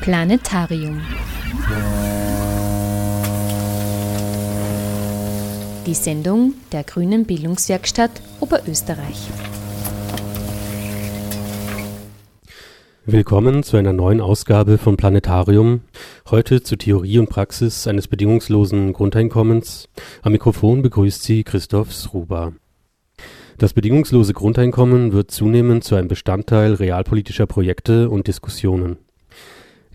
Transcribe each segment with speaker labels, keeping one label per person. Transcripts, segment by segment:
Speaker 1: Planetarium. Die Sendung der Grünen Bildungswerkstatt Oberösterreich.
Speaker 2: Willkommen zu einer neuen Ausgabe von Planetarium. Heute zur Theorie und Praxis eines bedingungslosen Grundeinkommens. Am Mikrofon begrüßt Sie Christoph Sruba. Das bedingungslose Grundeinkommen wird zunehmend zu einem Bestandteil realpolitischer Projekte und Diskussionen.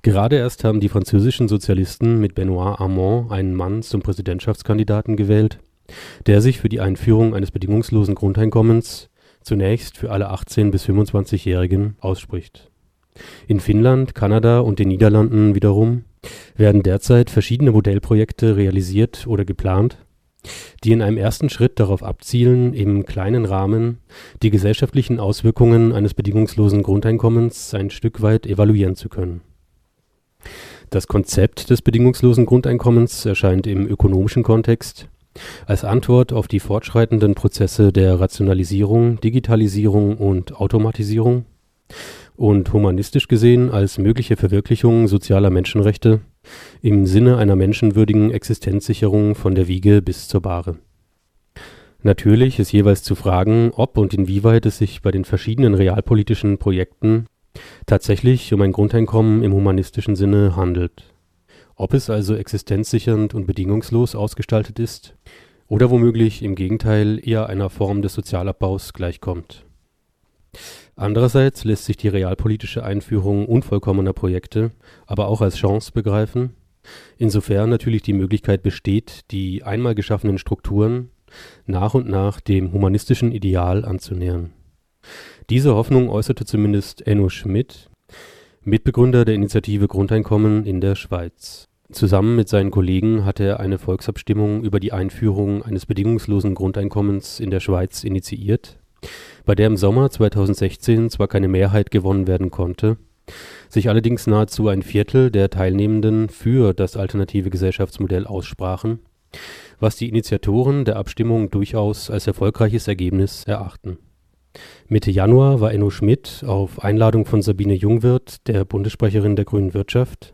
Speaker 2: Gerade erst haben die französischen Sozialisten mit Benoit Hamon einen Mann zum Präsidentschaftskandidaten gewählt, der sich für die Einführung eines bedingungslosen Grundeinkommens zunächst für alle 18 bis 25-Jährigen ausspricht. In Finnland, Kanada und den Niederlanden wiederum werden derzeit verschiedene Modellprojekte realisiert oder geplant, die in einem ersten Schritt darauf abzielen, im kleinen Rahmen die gesellschaftlichen Auswirkungen eines bedingungslosen Grundeinkommens ein Stück weit evaluieren zu können. Das Konzept des bedingungslosen Grundeinkommens erscheint im ökonomischen Kontext als Antwort auf die fortschreitenden Prozesse der Rationalisierung, Digitalisierung und Automatisierung und humanistisch gesehen als mögliche Verwirklichung sozialer Menschenrechte im Sinne einer menschenwürdigen Existenzsicherung von der Wiege bis zur Bahre. Natürlich ist jeweils zu fragen, ob und inwieweit es sich bei den verschiedenen realpolitischen Projekten tatsächlich um ein Grundeinkommen im humanistischen Sinne handelt. Ob es also existenzsichernd und bedingungslos ausgestaltet ist oder womöglich im Gegenteil eher einer Form des Sozialabbaus gleichkommt. Andererseits lässt sich die realpolitische Einführung unvollkommener Projekte aber auch als Chance begreifen, insofern natürlich die Möglichkeit besteht, die einmal geschaffenen Strukturen nach und nach dem humanistischen Ideal anzunähern. Diese Hoffnung äußerte zumindest Enno Schmidt, Mitbegründer der Initiative Grundeinkommen in der Schweiz. Zusammen mit seinen Kollegen hatte er eine Volksabstimmung über die Einführung eines bedingungslosen Grundeinkommens in der Schweiz initiiert bei der im Sommer 2016 zwar keine Mehrheit gewonnen werden konnte, sich allerdings nahezu ein Viertel der Teilnehmenden für das alternative Gesellschaftsmodell aussprachen, was die Initiatoren der Abstimmung durchaus als erfolgreiches Ergebnis erachten. Mitte Januar war Enno Schmidt auf Einladung von Sabine Jungwirth, der Bundessprecherin der Grünen Wirtschaft,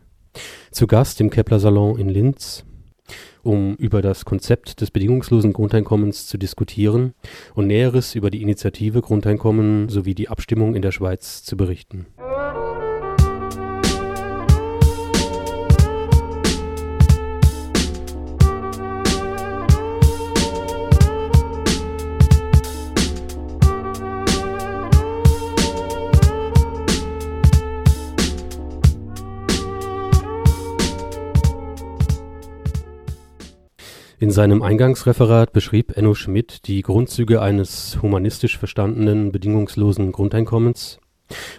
Speaker 2: zu Gast im Kepler Salon in Linz um über das Konzept des bedingungslosen Grundeinkommens zu diskutieren und Näheres über die Initiative Grundeinkommen sowie die Abstimmung in der Schweiz zu berichten. In seinem Eingangsreferat beschrieb Enno Schmidt die Grundzüge eines humanistisch verstandenen bedingungslosen Grundeinkommens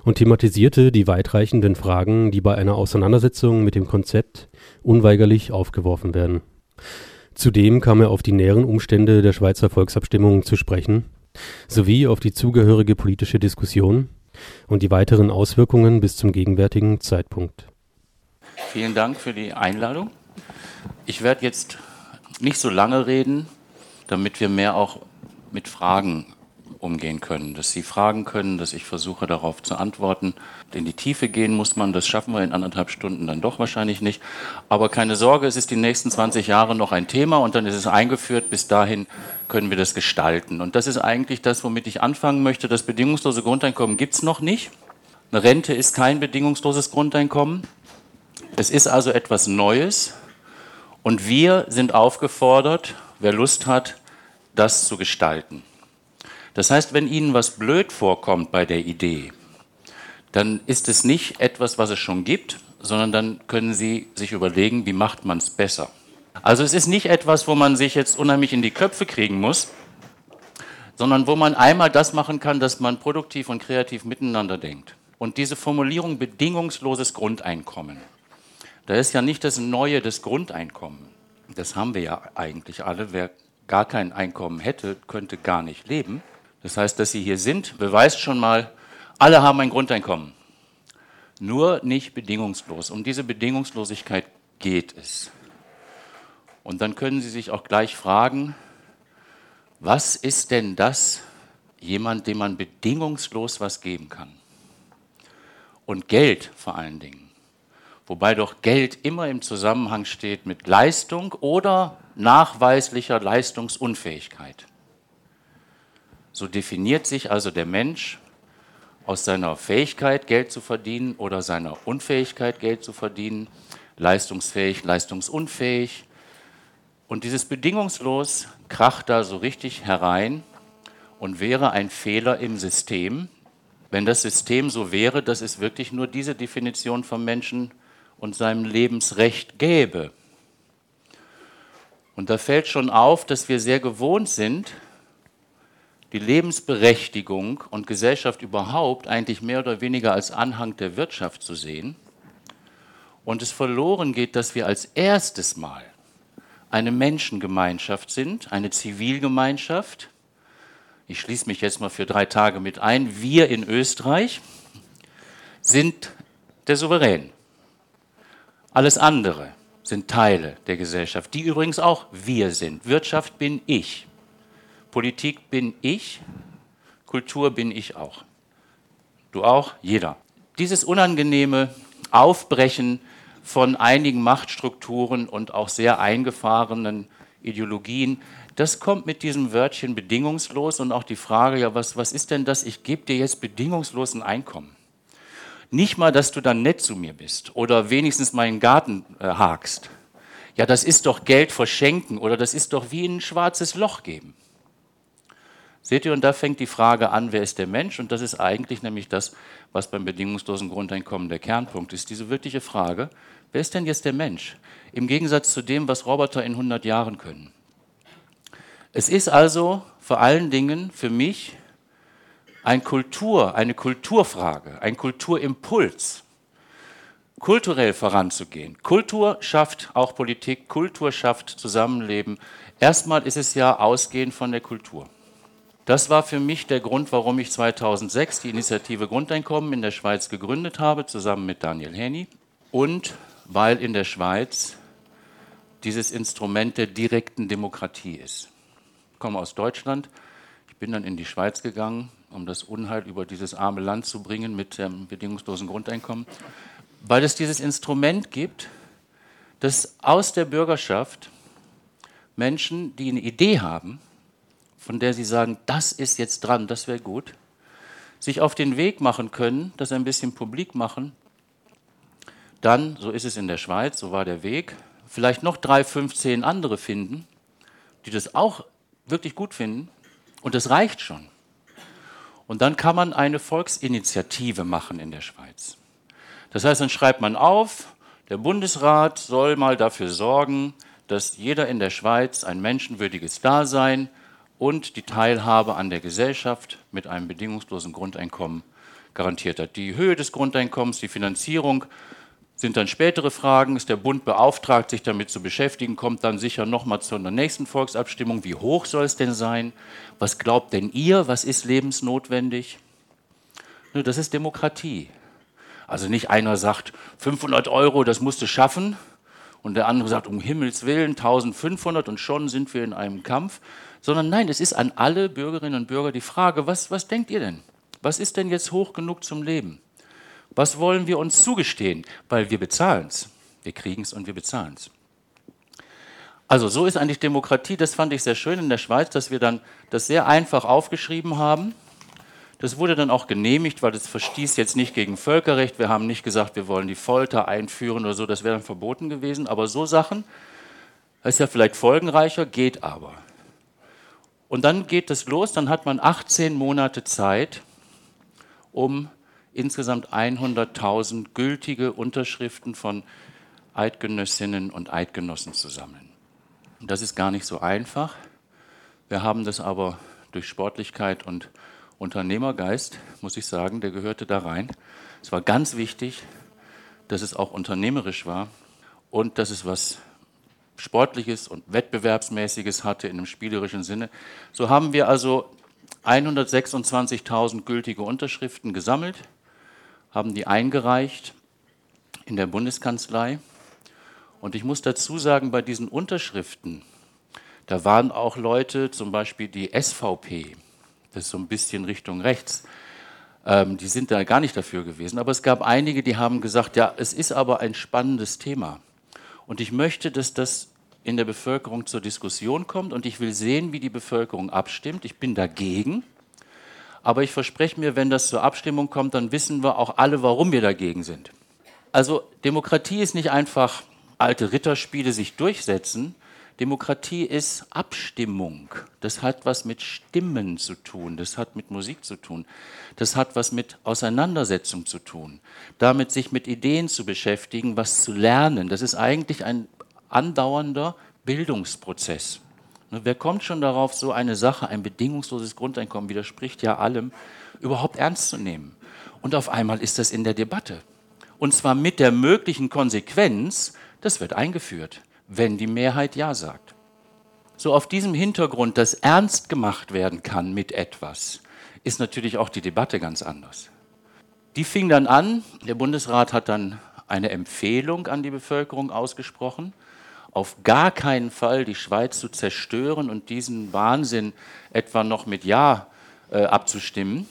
Speaker 2: und thematisierte die weitreichenden Fragen, die bei einer Auseinandersetzung mit dem Konzept unweigerlich aufgeworfen werden. Zudem kam er auf die näheren Umstände der Schweizer Volksabstimmung zu sprechen, sowie auf die zugehörige politische Diskussion und die weiteren Auswirkungen bis zum gegenwärtigen Zeitpunkt.
Speaker 3: Vielen Dank für die Einladung. Ich werde jetzt nicht so lange reden, damit wir mehr auch mit Fragen umgehen können, dass Sie fragen können, dass ich versuche darauf zu antworten. In die Tiefe gehen muss man, das schaffen wir in anderthalb Stunden dann doch wahrscheinlich nicht. Aber keine Sorge, es ist die nächsten 20 Jahre noch ein Thema und dann ist es eingeführt. Bis dahin können wir das gestalten. Und das ist eigentlich das, womit ich anfangen möchte. Das bedingungslose Grundeinkommen gibt es noch nicht. Eine Rente ist kein bedingungsloses Grundeinkommen. Es ist also etwas Neues, und wir sind aufgefordert, wer Lust hat, das zu gestalten. Das heißt, wenn Ihnen was blöd vorkommt bei der Idee, dann ist es nicht etwas, was es schon gibt, sondern dann können Sie sich überlegen, wie macht man es besser. Also es ist nicht etwas, wo man sich jetzt unheimlich in die Köpfe kriegen muss, sondern wo man einmal das machen kann, dass man produktiv und kreativ miteinander denkt. Und diese Formulierung bedingungsloses Grundeinkommen, da ist ja nicht das Neue, das Grundeinkommen. Das haben wir ja eigentlich alle. Wer gar kein Einkommen hätte, könnte gar nicht leben. Das heißt, dass Sie hier sind, beweist schon mal, alle haben ein Grundeinkommen. Nur nicht bedingungslos. Um diese Bedingungslosigkeit geht es. Und dann können Sie sich auch gleich fragen, was ist denn das, jemand, dem man bedingungslos was geben kann? Und Geld vor allen Dingen wobei doch Geld immer im Zusammenhang steht mit Leistung oder nachweislicher Leistungsunfähigkeit. So definiert sich also der Mensch aus seiner Fähigkeit, Geld zu verdienen oder seiner Unfähigkeit, Geld zu verdienen, leistungsfähig, leistungsunfähig. Und dieses bedingungslos kracht da so richtig herein und wäre ein Fehler im System, wenn das System so wäre, dass es wirklich nur diese Definition vom Menschen und seinem Lebensrecht gäbe. Und da fällt schon auf, dass wir sehr gewohnt sind, die Lebensberechtigung und Gesellschaft überhaupt eigentlich mehr oder weniger als Anhang der Wirtschaft zu sehen. Und es verloren geht, dass wir als erstes Mal eine Menschengemeinschaft sind, eine Zivilgemeinschaft. Ich schließe mich jetzt mal für drei Tage mit ein. Wir in Österreich sind der Souverän. Alles andere sind Teile der Gesellschaft, die übrigens auch wir sind. Wirtschaft bin ich. Politik bin ich, Kultur bin ich auch. Du auch, jeder. Dieses unangenehme Aufbrechen von einigen Machtstrukturen und auch sehr eingefahrenen Ideologien, das kommt mit diesem Wörtchen bedingungslos und auch die Frage, ja, was, was ist denn das? Ich gebe dir jetzt bedingungslos ein Einkommen. Nicht mal, dass du dann nett zu mir bist oder wenigstens meinen Garten äh, hakst. Ja, das ist doch Geld verschenken oder das ist doch wie ein schwarzes Loch geben. Seht ihr, und da fängt die Frage an, wer ist der Mensch? Und das ist eigentlich nämlich das, was beim bedingungslosen Grundeinkommen der Kernpunkt ist. Diese wirkliche Frage, wer ist denn jetzt der Mensch? Im Gegensatz zu dem, was Roboter in 100 Jahren können. Es ist also vor allen Dingen für mich ein Kultur, eine Kulturfrage, ein Kulturimpuls, kulturell voranzugehen. Kultur schafft auch Politik, Kultur schafft Zusammenleben. Erstmal ist es ja ausgehend von der Kultur. Das war für mich der Grund, warum ich 2006 die Initiative Grundeinkommen in der Schweiz gegründet habe, zusammen mit Daniel Henny. Und weil in der Schweiz dieses Instrument der direkten Demokratie ist. Ich komme aus Deutschland. Ich bin dann in die Schweiz gegangen, um das Unheil über dieses arme Land zu bringen mit dem bedingungslosen Grundeinkommen. Weil es dieses Instrument gibt, dass aus der Bürgerschaft Menschen, die eine Idee haben, von der Sie sagen, das ist jetzt dran, das wäre gut, sich auf den Weg machen können, das ein bisschen publik machen, dann, so ist es in der Schweiz, so war der Weg, vielleicht noch drei, fünf, zehn andere finden, die das auch wirklich gut finden und das reicht schon. Und dann kann man eine Volksinitiative machen in der Schweiz. Das heißt, dann schreibt man auf, der Bundesrat soll mal dafür sorgen, dass jeder in der Schweiz ein menschenwürdiges Dasein und die Teilhabe an der Gesellschaft mit einem bedingungslosen Grundeinkommen garantiert hat. Die Höhe des Grundeinkommens, die Finanzierung sind dann spätere Fragen. Ist der Bund beauftragt, sich damit zu beschäftigen, kommt dann sicher nochmal zu einer nächsten Volksabstimmung. Wie hoch soll es denn sein? Was glaubt denn ihr? Was ist lebensnotwendig? Das ist Demokratie. Also nicht einer sagt, 500 Euro, das musst du schaffen. Und der andere sagt, um Himmels Willen, 1500 und schon sind wir in einem Kampf sondern nein, es ist an alle Bürgerinnen und Bürger die Frage, was, was denkt ihr denn? Was ist denn jetzt hoch genug zum Leben? Was wollen wir uns zugestehen? Weil wir bezahlen es. Wir kriegen es und wir bezahlen es. Also so ist eigentlich Demokratie, das fand ich sehr schön in der Schweiz, dass wir dann das sehr einfach aufgeschrieben haben. Das wurde dann auch genehmigt, weil das verstieß jetzt nicht gegen Völkerrecht. Wir haben nicht gesagt, wir wollen die Folter einführen oder so, das wäre dann verboten gewesen. Aber so Sachen, das ist ja vielleicht folgenreicher, geht aber. Und dann geht es los, dann hat man 18 Monate Zeit, um insgesamt 100.000 gültige Unterschriften von Eidgenössinnen und Eidgenossen zu sammeln. Das ist gar nicht so einfach. Wir haben das aber durch Sportlichkeit und Unternehmergeist, muss ich sagen, der gehörte da rein. Es war ganz wichtig, dass es auch unternehmerisch war und dass es was Sportliches und Wettbewerbsmäßiges hatte in einem spielerischen Sinne. So haben wir also 126.000 gültige Unterschriften gesammelt, haben die eingereicht in der Bundeskanzlei. Und ich muss dazu sagen, bei diesen Unterschriften, da waren auch Leute, zum Beispiel die SVP, das ist so ein bisschen Richtung rechts, Ähm, die sind da gar nicht dafür gewesen. Aber es gab einige, die haben gesagt, ja, es ist aber ein spannendes Thema. Und ich möchte, dass das in der Bevölkerung zur Diskussion kommt und ich will sehen, wie die Bevölkerung abstimmt. Ich bin dagegen. Aber ich verspreche mir, wenn das zur Abstimmung kommt, dann wissen wir auch alle, warum wir dagegen sind. Also Demokratie ist nicht einfach alte Ritterspiele sich durchsetzen, Demokratie ist Abstimmung. Das hat was mit Stimmen zu tun, das hat mit Musik zu tun, das hat was mit Auseinandersetzung zu tun, damit sich mit Ideen zu beschäftigen, was zu lernen. Das ist eigentlich ein andauernder Bildungsprozess. Ne, wer kommt schon darauf, so eine Sache, ein bedingungsloses Grundeinkommen widerspricht ja allem, überhaupt ernst zu nehmen? Und auf einmal ist das in der Debatte. Und zwar mit der möglichen Konsequenz, das wird eingeführt wenn die Mehrheit Ja sagt. So auf diesem Hintergrund, dass ernst gemacht werden kann mit etwas, ist natürlich auch die Debatte ganz anders. Die fing dann an, der Bundesrat hat dann eine Empfehlung an die Bevölkerung ausgesprochen, auf gar keinen Fall die Schweiz zu zerstören und diesen Wahnsinn etwa noch mit Ja äh, abzustimmen.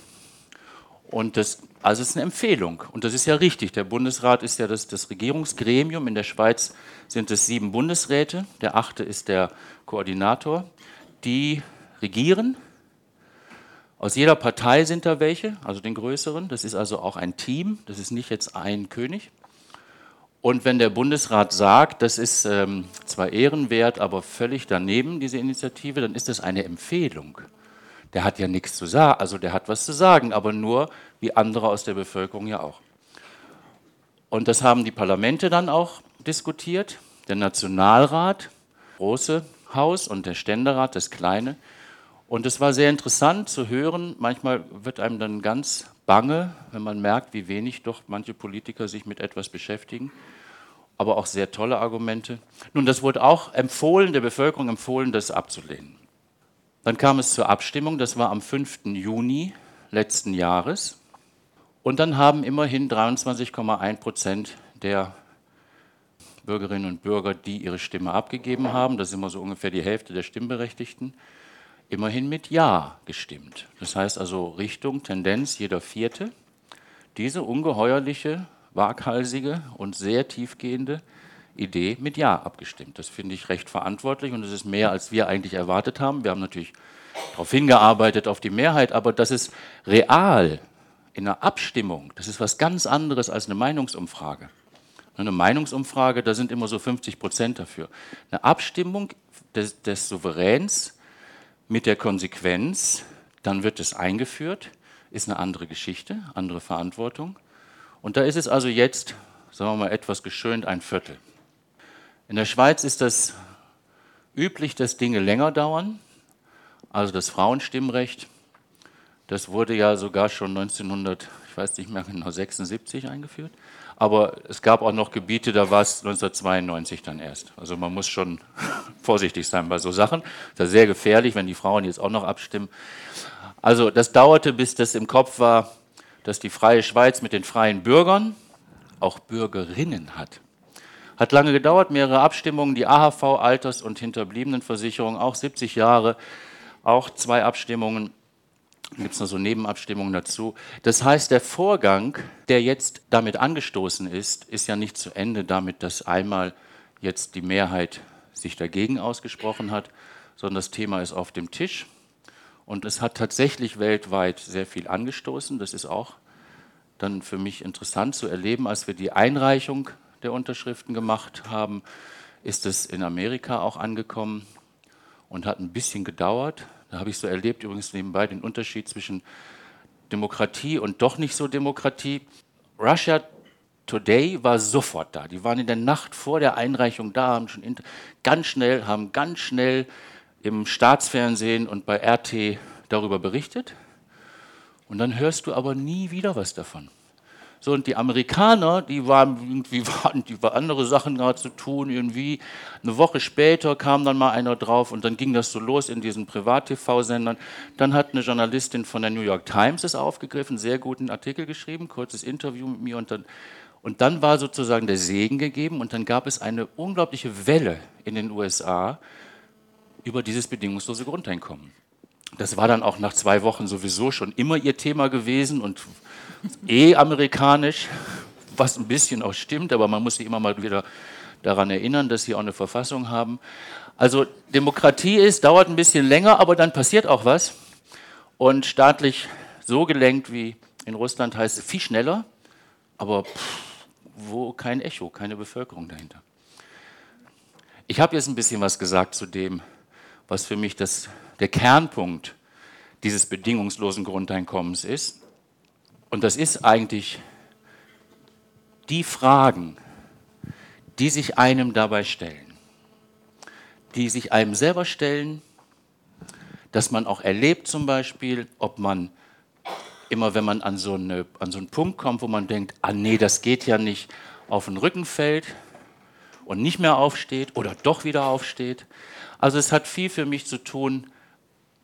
Speaker 3: Und das, also es ist eine Empfehlung. Und das ist ja richtig. Der Bundesrat ist ja das, das Regierungsgremium. In der Schweiz sind es sieben Bundesräte. Der achte ist der Koordinator. Die regieren. Aus jeder Partei sind da welche, also den größeren. Das ist also auch ein Team. Das ist nicht jetzt ein König. Und wenn der Bundesrat sagt, das ist ähm, zwar ehrenwert, aber völlig daneben, diese Initiative, dann ist das eine Empfehlung der hat ja nichts zu sagen, also der hat was zu sagen, aber nur wie andere aus der Bevölkerung ja auch. Und das haben die Parlamente dann auch diskutiert, der Nationalrat, große Haus und der Ständerat, das kleine. Und es war sehr interessant zu hören, manchmal wird einem dann ganz bange, wenn man merkt, wie wenig doch manche Politiker sich mit etwas beschäftigen, aber auch sehr tolle Argumente. Nun, das wurde auch empfohlen, der Bevölkerung empfohlen, das abzulehnen. Dann kam es zur Abstimmung, das war am 5. Juni letzten Jahres. Und dann haben immerhin 23,1 Prozent der Bürgerinnen und Bürger, die ihre Stimme abgegeben haben, das ist immer so ungefähr die Hälfte der Stimmberechtigten, immerhin mit Ja gestimmt. Das heißt also Richtung, Tendenz, jeder Vierte. Diese ungeheuerliche, waghalsige und sehr tiefgehende Idee mit Ja abgestimmt. Das finde ich recht verantwortlich und es ist mehr, als wir eigentlich erwartet haben. Wir haben natürlich darauf hingearbeitet, auf die Mehrheit, aber das ist real in einer Abstimmung, das ist was ganz anderes als eine Meinungsumfrage. Eine Meinungsumfrage, da sind immer so 50 Prozent dafür. Eine Abstimmung des, des Souveräns mit der Konsequenz, dann wird es eingeführt, ist eine andere Geschichte, andere Verantwortung. Und da ist es also jetzt, sagen wir mal etwas geschönt, ein Viertel. In der Schweiz ist das üblich, dass Dinge länger dauern. Also das Frauenstimmrecht, das wurde ja sogar schon 1900, ich weiß nicht mehr genau, 76 eingeführt. Aber es gab auch noch Gebiete, da war es 1992 dann erst. Also man muss schon vorsichtig sein bei so Sachen. Das ist sehr gefährlich, wenn die Frauen jetzt auch noch abstimmen. Also das dauerte, bis das im Kopf war, dass die freie Schweiz mit den freien Bürgern auch Bürgerinnen hat. Hat lange gedauert, mehrere Abstimmungen, die AHV, Alters- und Hinterbliebenenversicherung, auch 70 Jahre, auch zwei Abstimmungen. Gibt es noch so Nebenabstimmungen dazu. Das heißt, der Vorgang, der jetzt damit angestoßen ist, ist ja nicht zu Ende damit, dass einmal jetzt die Mehrheit sich dagegen ausgesprochen hat, sondern das Thema ist auf dem Tisch. Und es hat tatsächlich weltweit sehr viel angestoßen. Das ist auch dann für mich interessant zu erleben, als wir die Einreichung der Unterschriften gemacht haben, ist es in Amerika auch angekommen und hat ein bisschen gedauert. Da habe ich so erlebt, übrigens nebenbei, den Unterschied zwischen Demokratie und doch nicht so Demokratie. Russia Today war sofort da. Die waren in der Nacht vor der Einreichung da, haben schon ganz schnell, haben ganz schnell im Staatsfernsehen und bei RT darüber berichtet. Und dann hörst du aber nie wieder was davon. So, und die Amerikaner, die waren irgendwie waren, die war andere Sachen gerade zu tun, irgendwie. Eine Woche später kam dann mal einer drauf und dann ging das so los in diesen Privat-TV-Sendern. Dann hat eine Journalistin von der New York Times es aufgegriffen, sehr guten Artikel geschrieben, kurzes Interview mit mir und dann und dann war sozusagen der Segen gegeben und dann gab es eine unglaubliche Welle in den USA über dieses bedingungslose Grundeinkommen. Das war dann auch nach zwei Wochen sowieso schon immer ihr Thema gewesen und eh amerikanisch, was ein bisschen auch stimmt, aber man muss sich immer mal wieder daran erinnern, dass sie auch eine Verfassung haben. Also Demokratie ist, dauert ein bisschen länger, aber dann passiert auch was. Und staatlich so gelenkt wie in Russland heißt es viel schneller, aber pff, wo kein Echo, keine Bevölkerung dahinter. Ich habe jetzt ein bisschen was gesagt zu dem, was für mich das, der Kernpunkt dieses bedingungslosen Grundeinkommens ist. Und das ist eigentlich die Fragen, die sich einem dabei stellen, die sich einem selber stellen, dass man auch erlebt zum Beispiel, ob man immer, wenn man an so, eine, an so einen Punkt kommt, wo man denkt, ah nee, das geht ja nicht, auf den Rücken fällt und nicht mehr aufsteht oder doch wieder aufsteht. Also es hat viel für mich zu tun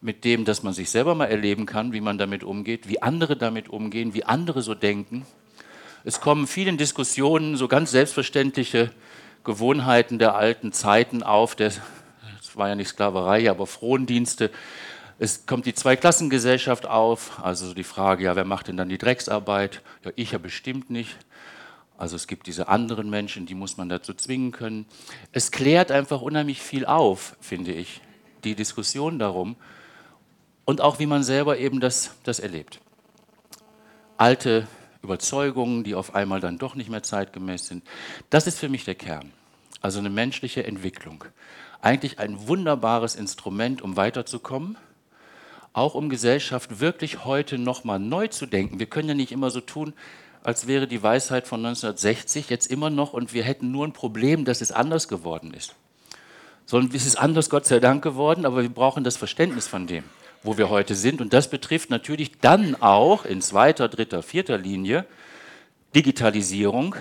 Speaker 3: mit dem, dass man sich selber mal erleben kann, wie man damit umgeht, wie andere damit umgehen, wie andere so denken. Es kommen vielen Diskussionen so ganz selbstverständliche Gewohnheiten der alten Zeiten auf. Es war ja nicht Sklaverei, aber Frondienste. Es kommt die Zweiklassengesellschaft auf, also die Frage, ja, wer macht denn dann die Drecksarbeit? Ja, ich ja bestimmt nicht. Also es gibt diese anderen Menschen, die muss man dazu zwingen können. Es klärt einfach unheimlich viel auf, finde ich, die Diskussion darum und auch wie man selber eben das, das erlebt. Alte Überzeugungen, die auf einmal dann doch nicht mehr zeitgemäß sind. Das ist für mich der Kern. Also eine menschliche Entwicklung. Eigentlich ein wunderbares Instrument, um weiterzukommen, auch um Gesellschaft wirklich heute nochmal neu zu denken. Wir können ja nicht immer so tun, als wäre die Weisheit von 1960 jetzt immer noch und wir hätten nur ein Problem, dass es anders geworden ist. Sondern es ist anders, Gott sei Dank, geworden, aber wir brauchen das Verständnis von dem, wo wir heute sind. Und das betrifft natürlich dann auch in zweiter, dritter, vierter Linie Digitalisierung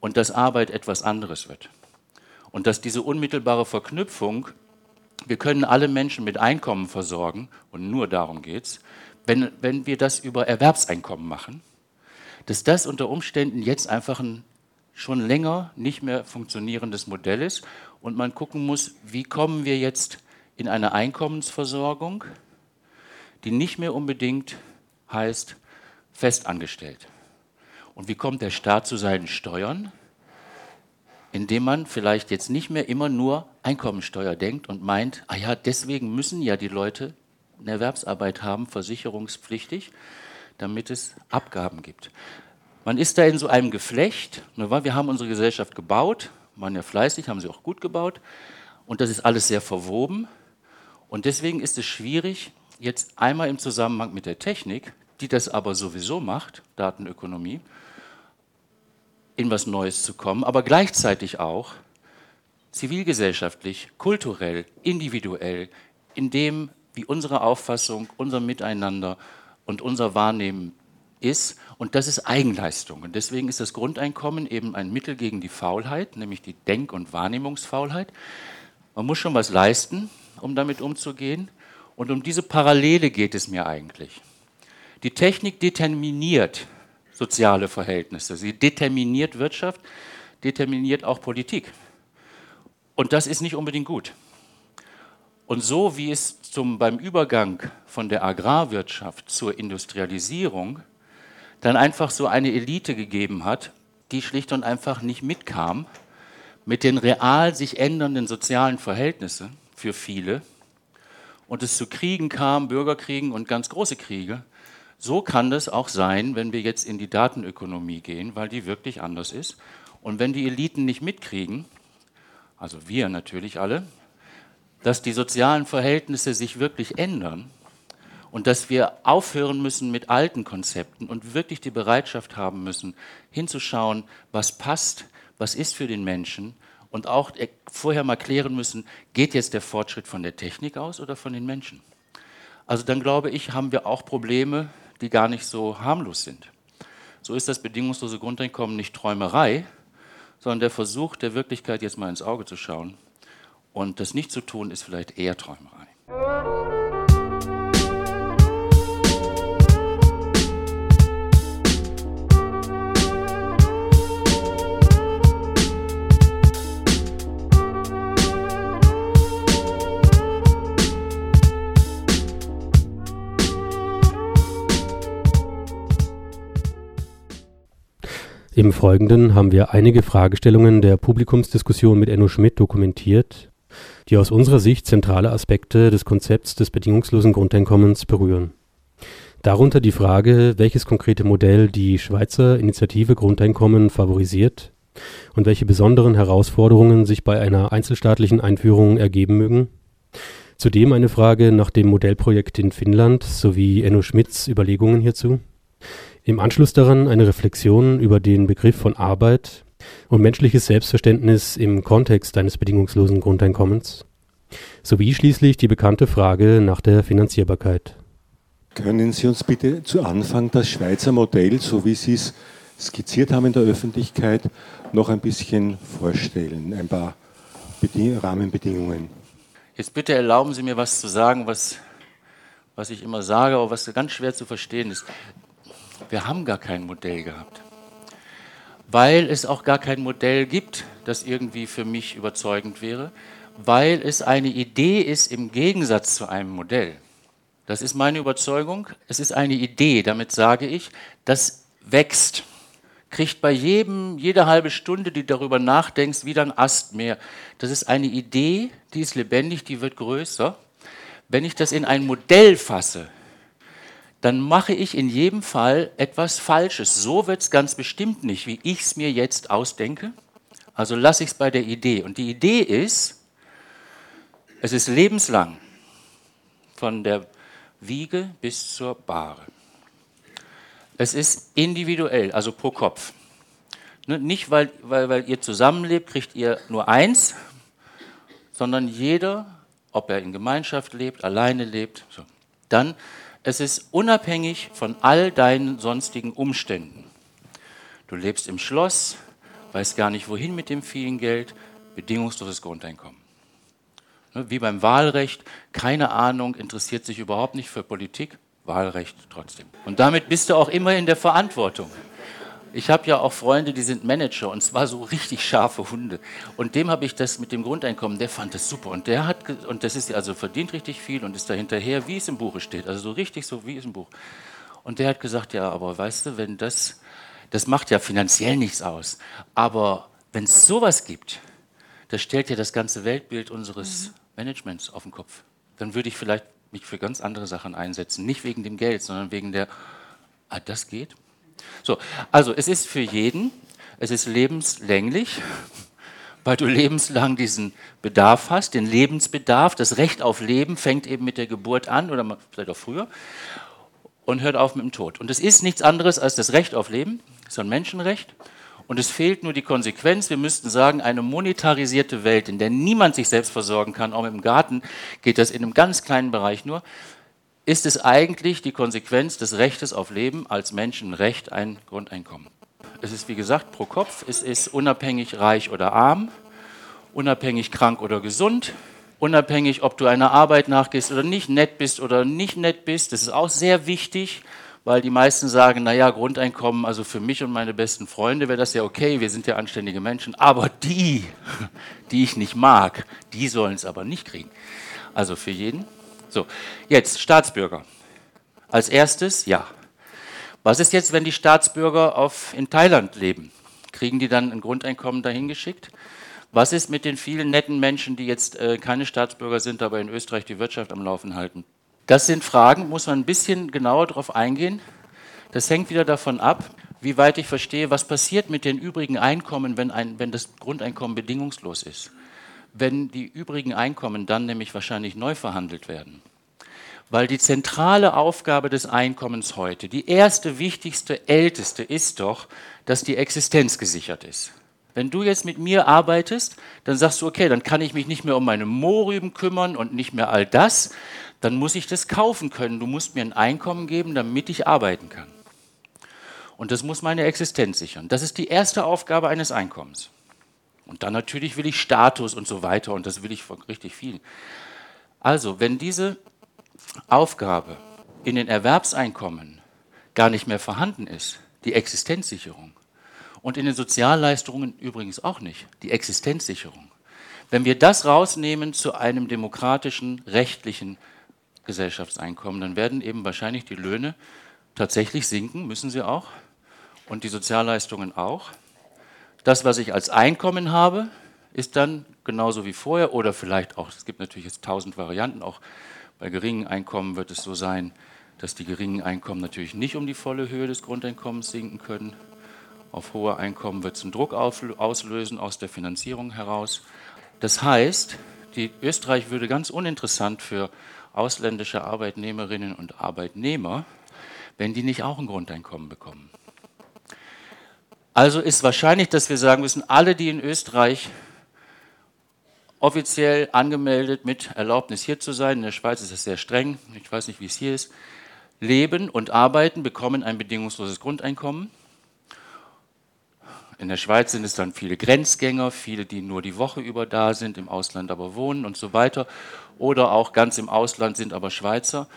Speaker 3: und dass Arbeit etwas anderes wird. Und dass diese unmittelbare Verknüpfung, wir können alle Menschen mit Einkommen versorgen, und nur darum geht es, wenn, wenn wir das über Erwerbseinkommen machen, dass das unter Umständen jetzt einfach ein schon länger nicht mehr funktionierendes Modell ist und man gucken muss, wie kommen wir jetzt in eine Einkommensversorgung, die nicht mehr unbedingt heißt festangestellt. Und wie kommt der Staat zu seinen Steuern? Indem man vielleicht jetzt nicht mehr immer nur Einkommensteuer denkt und meint, ah ja, deswegen müssen ja die Leute eine Erwerbsarbeit haben, versicherungspflichtig, damit es Abgaben gibt. Man ist da in so einem Geflecht. Wir haben unsere Gesellschaft gebaut, waren ja fleißig, haben sie auch gut gebaut. Und das ist alles sehr verwoben. Und deswegen ist es schwierig, jetzt einmal im Zusammenhang mit der Technik, die das aber sowieso macht, Datenökonomie, in was Neues zu kommen, aber gleichzeitig auch zivilgesellschaftlich, kulturell, individuell, in dem, wie unsere Auffassung, unser Miteinander und unser Wahrnehmen ist. Und das ist Eigenleistung. Und deswegen ist das Grundeinkommen eben ein Mittel gegen die Faulheit, nämlich die Denk- und Wahrnehmungsfaulheit. Man muss schon was leisten, um damit umzugehen. Und um diese Parallele geht es mir eigentlich. Die Technik determiniert soziale Verhältnisse. Sie determiniert Wirtschaft, determiniert auch Politik. Und das ist nicht unbedingt gut. Und so wie es zum, beim Übergang von der Agrarwirtschaft zur Industrialisierung dann einfach so eine Elite gegeben hat, die schlicht und einfach nicht mitkam mit den real sich ändernden sozialen Verhältnissen für viele und es zu Kriegen kam, Bürgerkriegen und ganz große Kriege, so kann das auch sein, wenn wir jetzt in die Datenökonomie gehen, weil die wirklich anders ist. Und wenn die Eliten nicht mitkriegen, also wir natürlich alle, dass die sozialen Verhältnisse sich wirklich ändern und dass wir aufhören müssen mit alten Konzepten und wirklich die Bereitschaft haben müssen, hinzuschauen, was passt, was ist für den Menschen und auch vorher mal klären müssen, geht jetzt der Fortschritt von der Technik aus oder von den Menschen? Also dann glaube ich, haben wir auch Probleme, die gar nicht so harmlos sind. So ist das bedingungslose Grundeinkommen nicht Träumerei, sondern der Versuch, der Wirklichkeit jetzt mal ins Auge zu schauen und das nicht zu tun, ist vielleicht eher Träumerei.
Speaker 2: Im Folgenden haben wir einige Fragestellungen der Publikumsdiskussion mit Enno Schmidt dokumentiert die aus unserer Sicht zentrale Aspekte des Konzepts des bedingungslosen Grundeinkommens berühren. Darunter die Frage, welches konkrete Modell die Schweizer Initiative Grundeinkommen favorisiert und welche besonderen Herausforderungen sich bei einer einzelstaatlichen Einführung ergeben mögen. Zudem eine Frage nach dem Modellprojekt in Finnland sowie Enno Schmidts Überlegungen hierzu. Im Anschluss daran eine Reflexion über den Begriff von Arbeit und menschliches Selbstverständnis im Kontext eines bedingungslosen Grundeinkommens. Sowie schließlich die bekannte Frage nach der Finanzierbarkeit.
Speaker 4: Können Sie uns bitte zu Anfang das Schweizer Modell, so wie Sie es skizziert haben in der Öffentlichkeit, noch ein bisschen vorstellen? Ein paar Beding Rahmenbedingungen.
Speaker 3: Jetzt bitte erlauben Sie mir was zu sagen, was, was ich immer sage, aber was ganz schwer zu verstehen ist. Wir haben gar kein Modell gehabt, weil es auch gar kein Modell gibt, das irgendwie für mich überzeugend wäre, weil es eine Idee ist im Gegensatz zu einem Modell. Das ist meine Überzeugung. Es ist eine Idee, damit sage ich, das wächst. Kriegt bei jedem, jede halbe Stunde, die darüber nachdenkst, wieder ein Ast mehr. Das ist eine Idee, die ist lebendig, die wird größer. Wenn ich das in ein Modell fasse, dann mache ich in jedem Fall etwas Falsches. So wird es ganz bestimmt nicht, wie ich es mir jetzt ausdenke. Also lasse ich es bei der Idee. Und die Idee ist, es ist lebenslang. Von der Wiege bis zur Bahre. Es ist individuell, also pro Kopf. Ne, nicht, weil, weil, weil ihr zusammenlebt, kriegt ihr nur eins, sondern jeder, ob er in Gemeinschaft lebt, alleine lebt, so. dann es ist unabhängig von all deinen sonstigen Umständen. Du lebst im Schloss, weißt gar nicht wohin mit dem vielen Geld, bedingungsloses Grundeinkommen. Ne, wie beim Wahlrecht, keine Ahnung, interessiert sich überhaupt nicht für Politik, Wahlrecht trotzdem. Und damit bist du auch immer in der Verantwortung. Ich habe ja auch Freunde, die sind Manager und zwar so richtig scharfe Hunde. Und dem habe ich das mit dem Grundeinkommen, der fand das super. Und der hat, und das ist also verdient richtig viel und ist da hinterher, wie es im Buche steht. Also so richtig so, wie es im Buch. Und der hat gesagt, ja, aber weißt du, wenn das, das macht ja finanziell nichts aus. Aber wenn es sowas gibt, das stellt ja das ganze Weltbild unseres mhm. Managements auf den Kopf. Dann würde ich vielleicht mich für ganz andere Sachen einsetzen. Nicht wegen dem Geld, sondern wegen der, ah, das geht. So, also es ist für jeden, es ist lebenslänglich, weil du lebenslang diesen Bedarf hast, den Lebensbedarf. Das Recht auf Leben fängt eben mit der Geburt an oder vielleicht auch früher und hört auf mit dem Tod. Und es ist nichts anderes als das Recht auf Leben, ist ein Menschenrecht. Und es fehlt nur die Konsequenz. Wir müssten sagen, eine monetarisierte Welt, in der niemand sich selbst versorgen kann, auch im Garten geht das in einem ganz kleinen Bereich nur, ist es eigentlich die Konsequenz des Rechtes auf Leben als Menschenrecht ein Grundeinkommen. Es ist wie gesagt pro Kopf, es ist unabhängig reich oder arm, unabhängig krank oder gesund, unabhängig, ob du einer Arbeit nachgehst oder nicht, nett bist oder nicht nett bist. Das ist auch sehr wichtig weil die meisten sagen, naja, Grundeinkommen, also für mich und meine besten Freunde wäre das ja okay, wir sind ja anständige Menschen, aber die, die ich nicht mag, die sollen es aber nicht kriegen. Also für jeden. So, jetzt Staatsbürger. Als erstes, ja. Was ist jetzt, wenn die Staatsbürger auf, in Thailand leben? Kriegen die dann ein Grundeinkommen dahin geschickt? Was ist mit den vielen netten Menschen, die jetzt äh, keine Staatsbürger sind, aber in Österreich die Wirtschaft am Laufen halten? Das sind Fragen, muss man ein bisschen genauer darauf eingehen. Das hängt wieder davon ab, wie weit ich verstehe, was passiert mit den übrigen Einkommen, wenn, ein, wenn das Grundeinkommen bedingungslos ist. Wenn die übrigen Einkommen dann nämlich wahrscheinlich neu verhandelt werden. Weil die zentrale Aufgabe des Einkommens heute, die erste, wichtigste, älteste ist doch, dass die Existenz gesichert ist. Wenn du jetzt mit mir arbeitest, dann sagst du, okay, dann kann ich mich nicht mehr um meine Mohrrüben kümmern und nicht mehr all das, dann muss ich das kaufen können. Du musst mir ein Einkommen geben, damit ich arbeiten kann. Und das muss meine Existenz sichern. Das ist die erste Aufgabe eines Einkommens. Und dann natürlich will ich Status und so weiter und das will ich von richtig viel. Also, wenn diese Aufgabe in den Erwerbseinkommen gar nicht mehr vorhanden ist, die Existenzsicherung, und in den Sozialleistungen übrigens auch nicht, die Existenzsicherung, wenn wir das rausnehmen zu einem demokratischen, rechtlichen Gesellschaftseinkommen, dann werden eben wahrscheinlich die Löhne tatsächlich sinken, müssen sie auch. und die Sozialleistungen auch. Das, was ich als Einkommen habe, ist dann genauso wie vorher oder vielleicht auch, es gibt natürlich jetzt tausend Varianten, auch bei geringen Einkommen wird es so sein, dass die geringen Einkommen natürlich nicht um die volle Höhe des Grundeinkommens sinken können. Auf hohe Einkommen wird es einen Druck auslösen aus der Finanzierung heraus. Das heißt, die Österreich würde ganz uninteressant für ausländische Arbeitnehmerinnen und Arbeitnehmer, wenn die nicht auch ein Grundeinkommen bekommen. Also ist wahrscheinlich, dass wir sagen müssen, alle, die in Österreich offiziell angemeldet mit Erlaubnis hier zu sein, in der Schweiz ist das sehr streng, ich weiß nicht, wie es hier ist, leben und arbeiten, bekommen ein bedingungsloses Grundeinkommen. In der Schweiz sind es dann viele Grenzgänger, viele, die nur die Woche über da sind, im Ausland aber wohnen und so weiter. Oder auch ganz im Ausland sind aber Schweizer.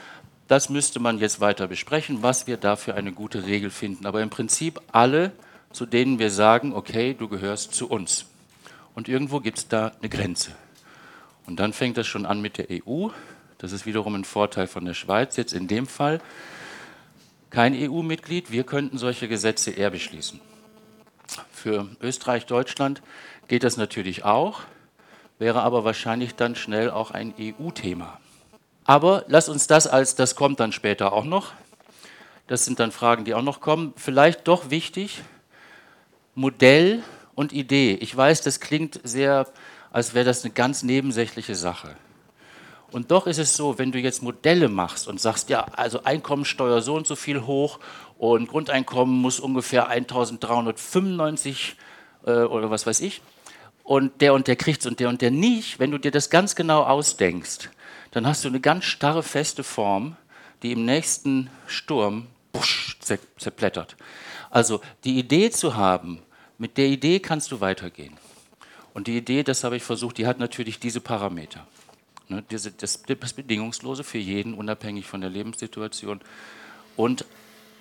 Speaker 3: Das müsste man jetzt weiter besprechen, was wir da für eine gute Regel finden. Aber im Prinzip alle, zu denen wir sagen, okay, du gehörst zu uns. Und irgendwo gibt es da eine Grenze. Und dann fängt das schon an mit der EU. Das ist wiederum ein Vorteil von der Schweiz. Jetzt in dem Fall kein EU-Mitglied. Wir könnten solche Gesetze eher beschließen. Für Österreich, Deutschland geht das natürlich auch, wäre aber wahrscheinlich dann schnell auch ein EU-Thema. Aber lass uns das als, das kommt dann später auch noch. Das sind dann Fragen, die auch noch kommen. Vielleicht doch wichtig, Modell und Idee. Ich weiß, das klingt sehr, als wäre das eine ganz nebensächliche Sache. Und doch ist es so, wenn du jetzt Modelle machst und sagst, ja, also Einkommensteuer so und so viel hoch und Grundeinkommen muss ungefähr 1395 äh, oder was weiß ich, und der und der kriegt es und der und der nicht, wenn du dir das ganz genau ausdenkst, dann hast du eine ganz starre, feste Form, die im nächsten Sturm busch, zerplättert. Also die Idee zu haben, mit der Idee kannst du weitergehen. Und die Idee, das habe ich versucht, die hat natürlich diese Parameter. Ne, das, das, das Bedingungslose für jeden, unabhängig von der Lebenssituation. Und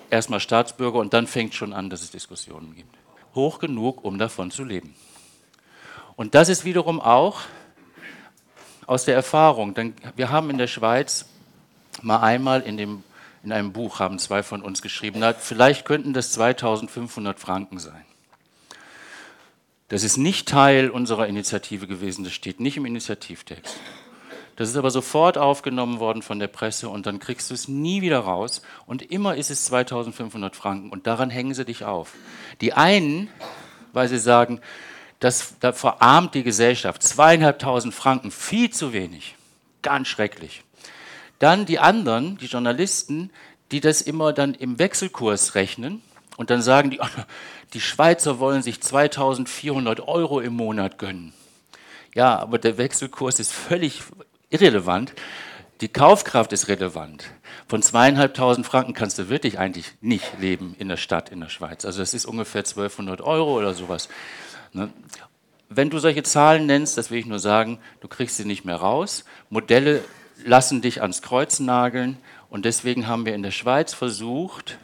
Speaker 3: erstmal Staatsbürger und dann fängt schon an, dass es Diskussionen gibt. Hoch genug, um davon zu leben. Und das ist wiederum auch aus der Erfahrung, denn wir haben in der Schweiz mal einmal in, dem, in einem Buch, haben zwei von uns geschrieben, na, vielleicht könnten das 2500 Franken sein. Das ist nicht Teil unserer Initiative gewesen, das steht nicht im Initiativtext. Das ist aber sofort aufgenommen worden von der Presse und dann kriegst du es nie wieder raus. Und immer ist es 2500 Franken und daran hängen sie dich auf. Die einen, weil sie sagen, das, da verarmt die Gesellschaft, zweieinhalbtausend Franken, viel zu wenig, ganz schrecklich. Dann die anderen, die Journalisten, die das immer dann im Wechselkurs rechnen und dann sagen die, die Schweizer wollen sich 2400 Euro im Monat gönnen. Ja, aber der Wechselkurs ist völlig irrelevant. Die Kaufkraft ist relevant. Von zweieinhalbtausend Franken kannst du wirklich eigentlich nicht leben in der Stadt in der Schweiz. Also das ist ungefähr 1200 Euro oder sowas. Ne? Wenn du solche Zahlen nennst, das will ich nur sagen, du kriegst sie nicht mehr raus. Modelle lassen dich ans Kreuz nageln und deswegen haben wir in der Schweiz versucht,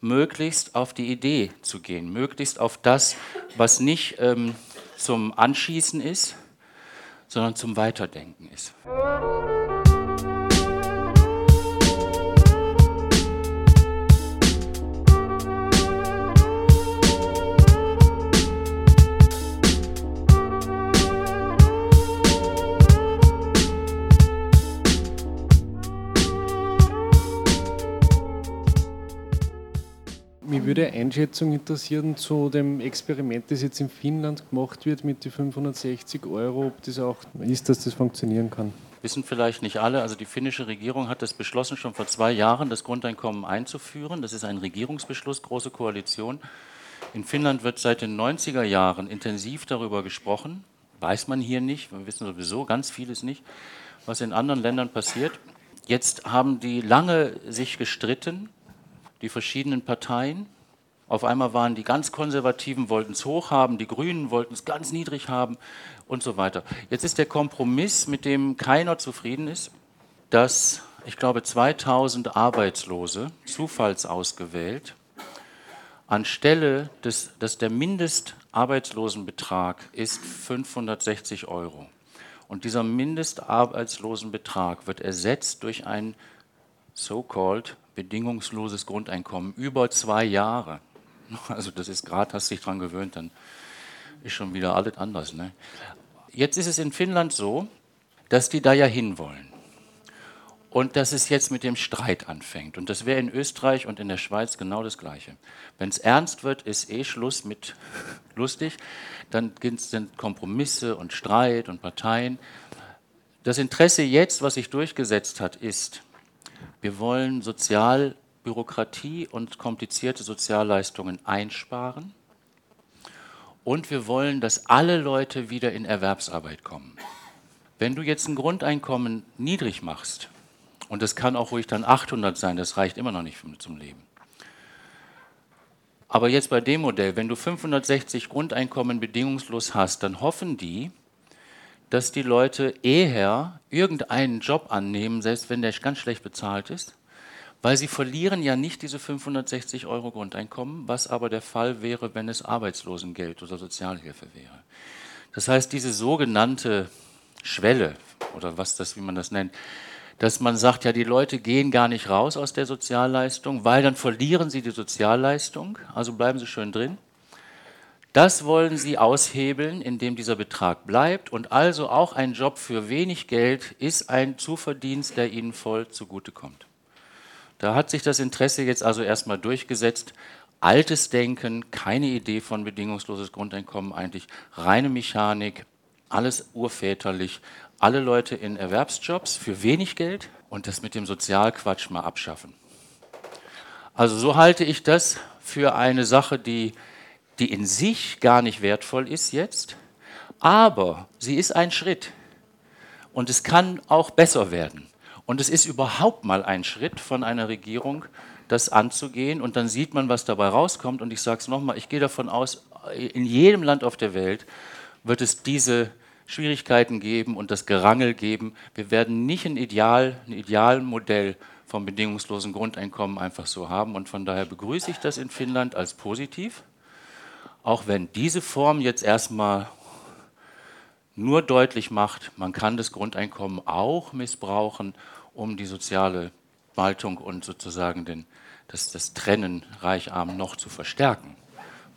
Speaker 3: möglichst auf die Idee zu gehen, möglichst auf das, was nicht ähm, zum Anschießen ist, sondern zum Weiterdenken ist.
Speaker 5: Würde Einschätzung interessieren zu dem Experiment, das jetzt in Finnland gemacht wird mit den 560 Euro, ob das auch ist, dass das funktionieren kann.
Speaker 3: Wissen vielleicht nicht alle, also die finnische Regierung hat das beschlossen, schon vor zwei Jahren das Grundeinkommen einzuführen. Das ist ein Regierungsbeschluss, große Koalition. In Finnland wird seit den 90er Jahren intensiv darüber gesprochen. Weiß man hier nicht, wir wissen sowieso ganz vieles nicht, was in anderen Ländern passiert. Jetzt haben die lange sich gestritten die verschiedenen Parteien. Auf einmal waren die ganz Konservativen, wollten es hoch haben, die Grünen wollten es ganz niedrig haben und so weiter. Jetzt ist der Kompromiss, mit dem keiner zufrieden ist, dass ich glaube 2000 Arbeitslose, zufallsausgewählt, anstelle des, dass der Mindestarbeitslosenbetrag ist 560 Euro. Und dieser Mindestarbeitslosenbetrag wird ersetzt durch ein so-called bedingungsloses Grundeinkommen über zwei Jahre. Also das ist gerade, hast dich dran gewöhnt, dann ist schon wieder alles anders. Ne? Jetzt ist es in Finnland so, dass die da ja hinwollen. Und dass es jetzt mit dem Streit anfängt. Und das wäre in Österreich und in der Schweiz genau das Gleiche. Wenn es ernst wird, ist eh Schluss mit lustig. Dann sind Kompromisse und Streit und Parteien. Das Interesse jetzt, was sich durchgesetzt hat, ist, wir wollen Sozialbürokratie und komplizierte Sozialleistungen einsparen. Und wir wollen, dass alle Leute wieder in Erwerbsarbeit kommen. Wenn du jetzt ein Grundeinkommen niedrig machst, und das kann auch ruhig dann 800 sein, das reicht immer noch nicht zum Leben. Aber jetzt bei dem Modell, wenn du 560 Grundeinkommen bedingungslos hast, dann hoffen die, dass die Leute eher irgendeinen Job annehmen, selbst wenn der ganz schlecht bezahlt ist, weil sie verlieren ja nicht diese 560 Euro Grundeinkommen, was aber der Fall wäre, wenn es Arbeitslosengeld oder Sozialhilfe wäre. Das heißt, diese sogenannte Schwelle oder was das, wie man das nennt, dass man sagt, ja, die Leute gehen gar nicht raus aus der Sozialleistung, weil dann verlieren sie die Sozialleistung, also bleiben sie schön drin. Das wollen sie aushebeln, indem dieser Betrag bleibt und also auch ein Job für wenig Geld ist ein Zuverdienst, der ihnen voll zugutekommt. Da hat sich das Interesse jetzt also erstmal durchgesetzt. Altes Denken, keine Idee von bedingungsloses Grundeinkommen, eigentlich reine Mechanik, alles urväterlich, alle Leute in Erwerbsjobs für wenig Geld und das mit dem Sozialquatsch mal abschaffen. Also so halte ich das für eine Sache, die, die in sich gar nicht wertvoll ist jetzt, aber sie ist ein Schritt und es kann auch besser werden. Und es ist überhaupt mal ein Schritt von einer Regierung, das anzugehen und dann sieht man, was dabei rauskommt. Und ich sage es nochmal, ich gehe davon aus, in jedem Land auf der Welt wird es diese Schwierigkeiten geben und das Gerangel geben. Wir werden nicht ein, Ideal, ein Idealmodell vom bedingungslosen Grundeinkommen einfach so haben. Und von daher begrüße ich das in Finnland als positiv, auch wenn diese Form jetzt erstmal nur deutlich macht, man kann das Grundeinkommen auch missbrauchen, um die soziale Spaltung und sozusagen den, das, das Trennen reich-arm noch zu verstärken.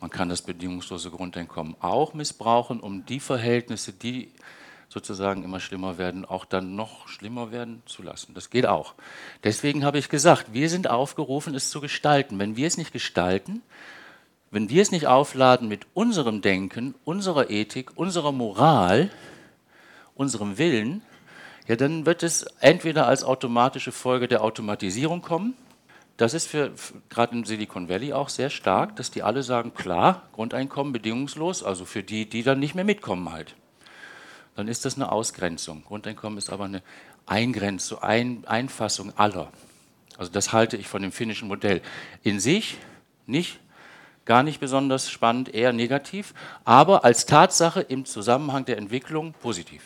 Speaker 3: Man kann das bedingungslose Grundeinkommen auch missbrauchen, um die Verhältnisse, die sozusagen immer schlimmer werden, auch dann noch schlimmer werden zu lassen. Das geht auch. Deswegen habe ich gesagt, wir sind aufgerufen, es zu gestalten. Wenn wir es nicht gestalten, wenn wir es nicht aufladen mit unserem Denken, unserer Ethik, unserer Moral, unserem Willen, ja, dann wird es entweder als automatische Folge der Automatisierung kommen, das ist für, gerade im Silicon Valley auch sehr stark, dass die alle sagen, klar, Grundeinkommen bedingungslos, also für die, die dann nicht mehr mitkommen halt. Dann ist das eine Ausgrenzung. Grundeinkommen ist aber eine Eingrenzung, ein, Einfassung aller. Also das halte ich von dem finnischen Modell. In sich nicht, gar nicht besonders spannend, eher negativ, aber als Tatsache im Zusammenhang der Entwicklung positiv.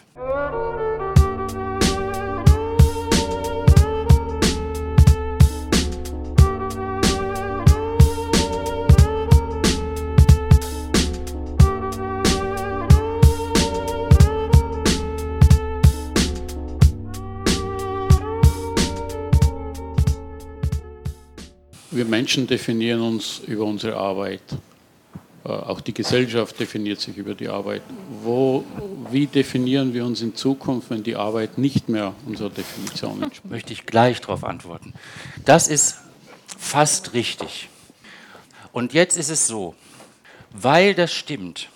Speaker 6: Wir Menschen definieren uns über unsere Arbeit. Äh, auch die Gesellschaft definiert sich über die Arbeit. Wo, wie definieren wir uns in Zukunft, wenn die Arbeit nicht mehr unserer Definition entspricht?
Speaker 3: Möchte ich gleich darauf antworten. Das ist fast richtig. Und jetzt ist es so, weil das stimmt,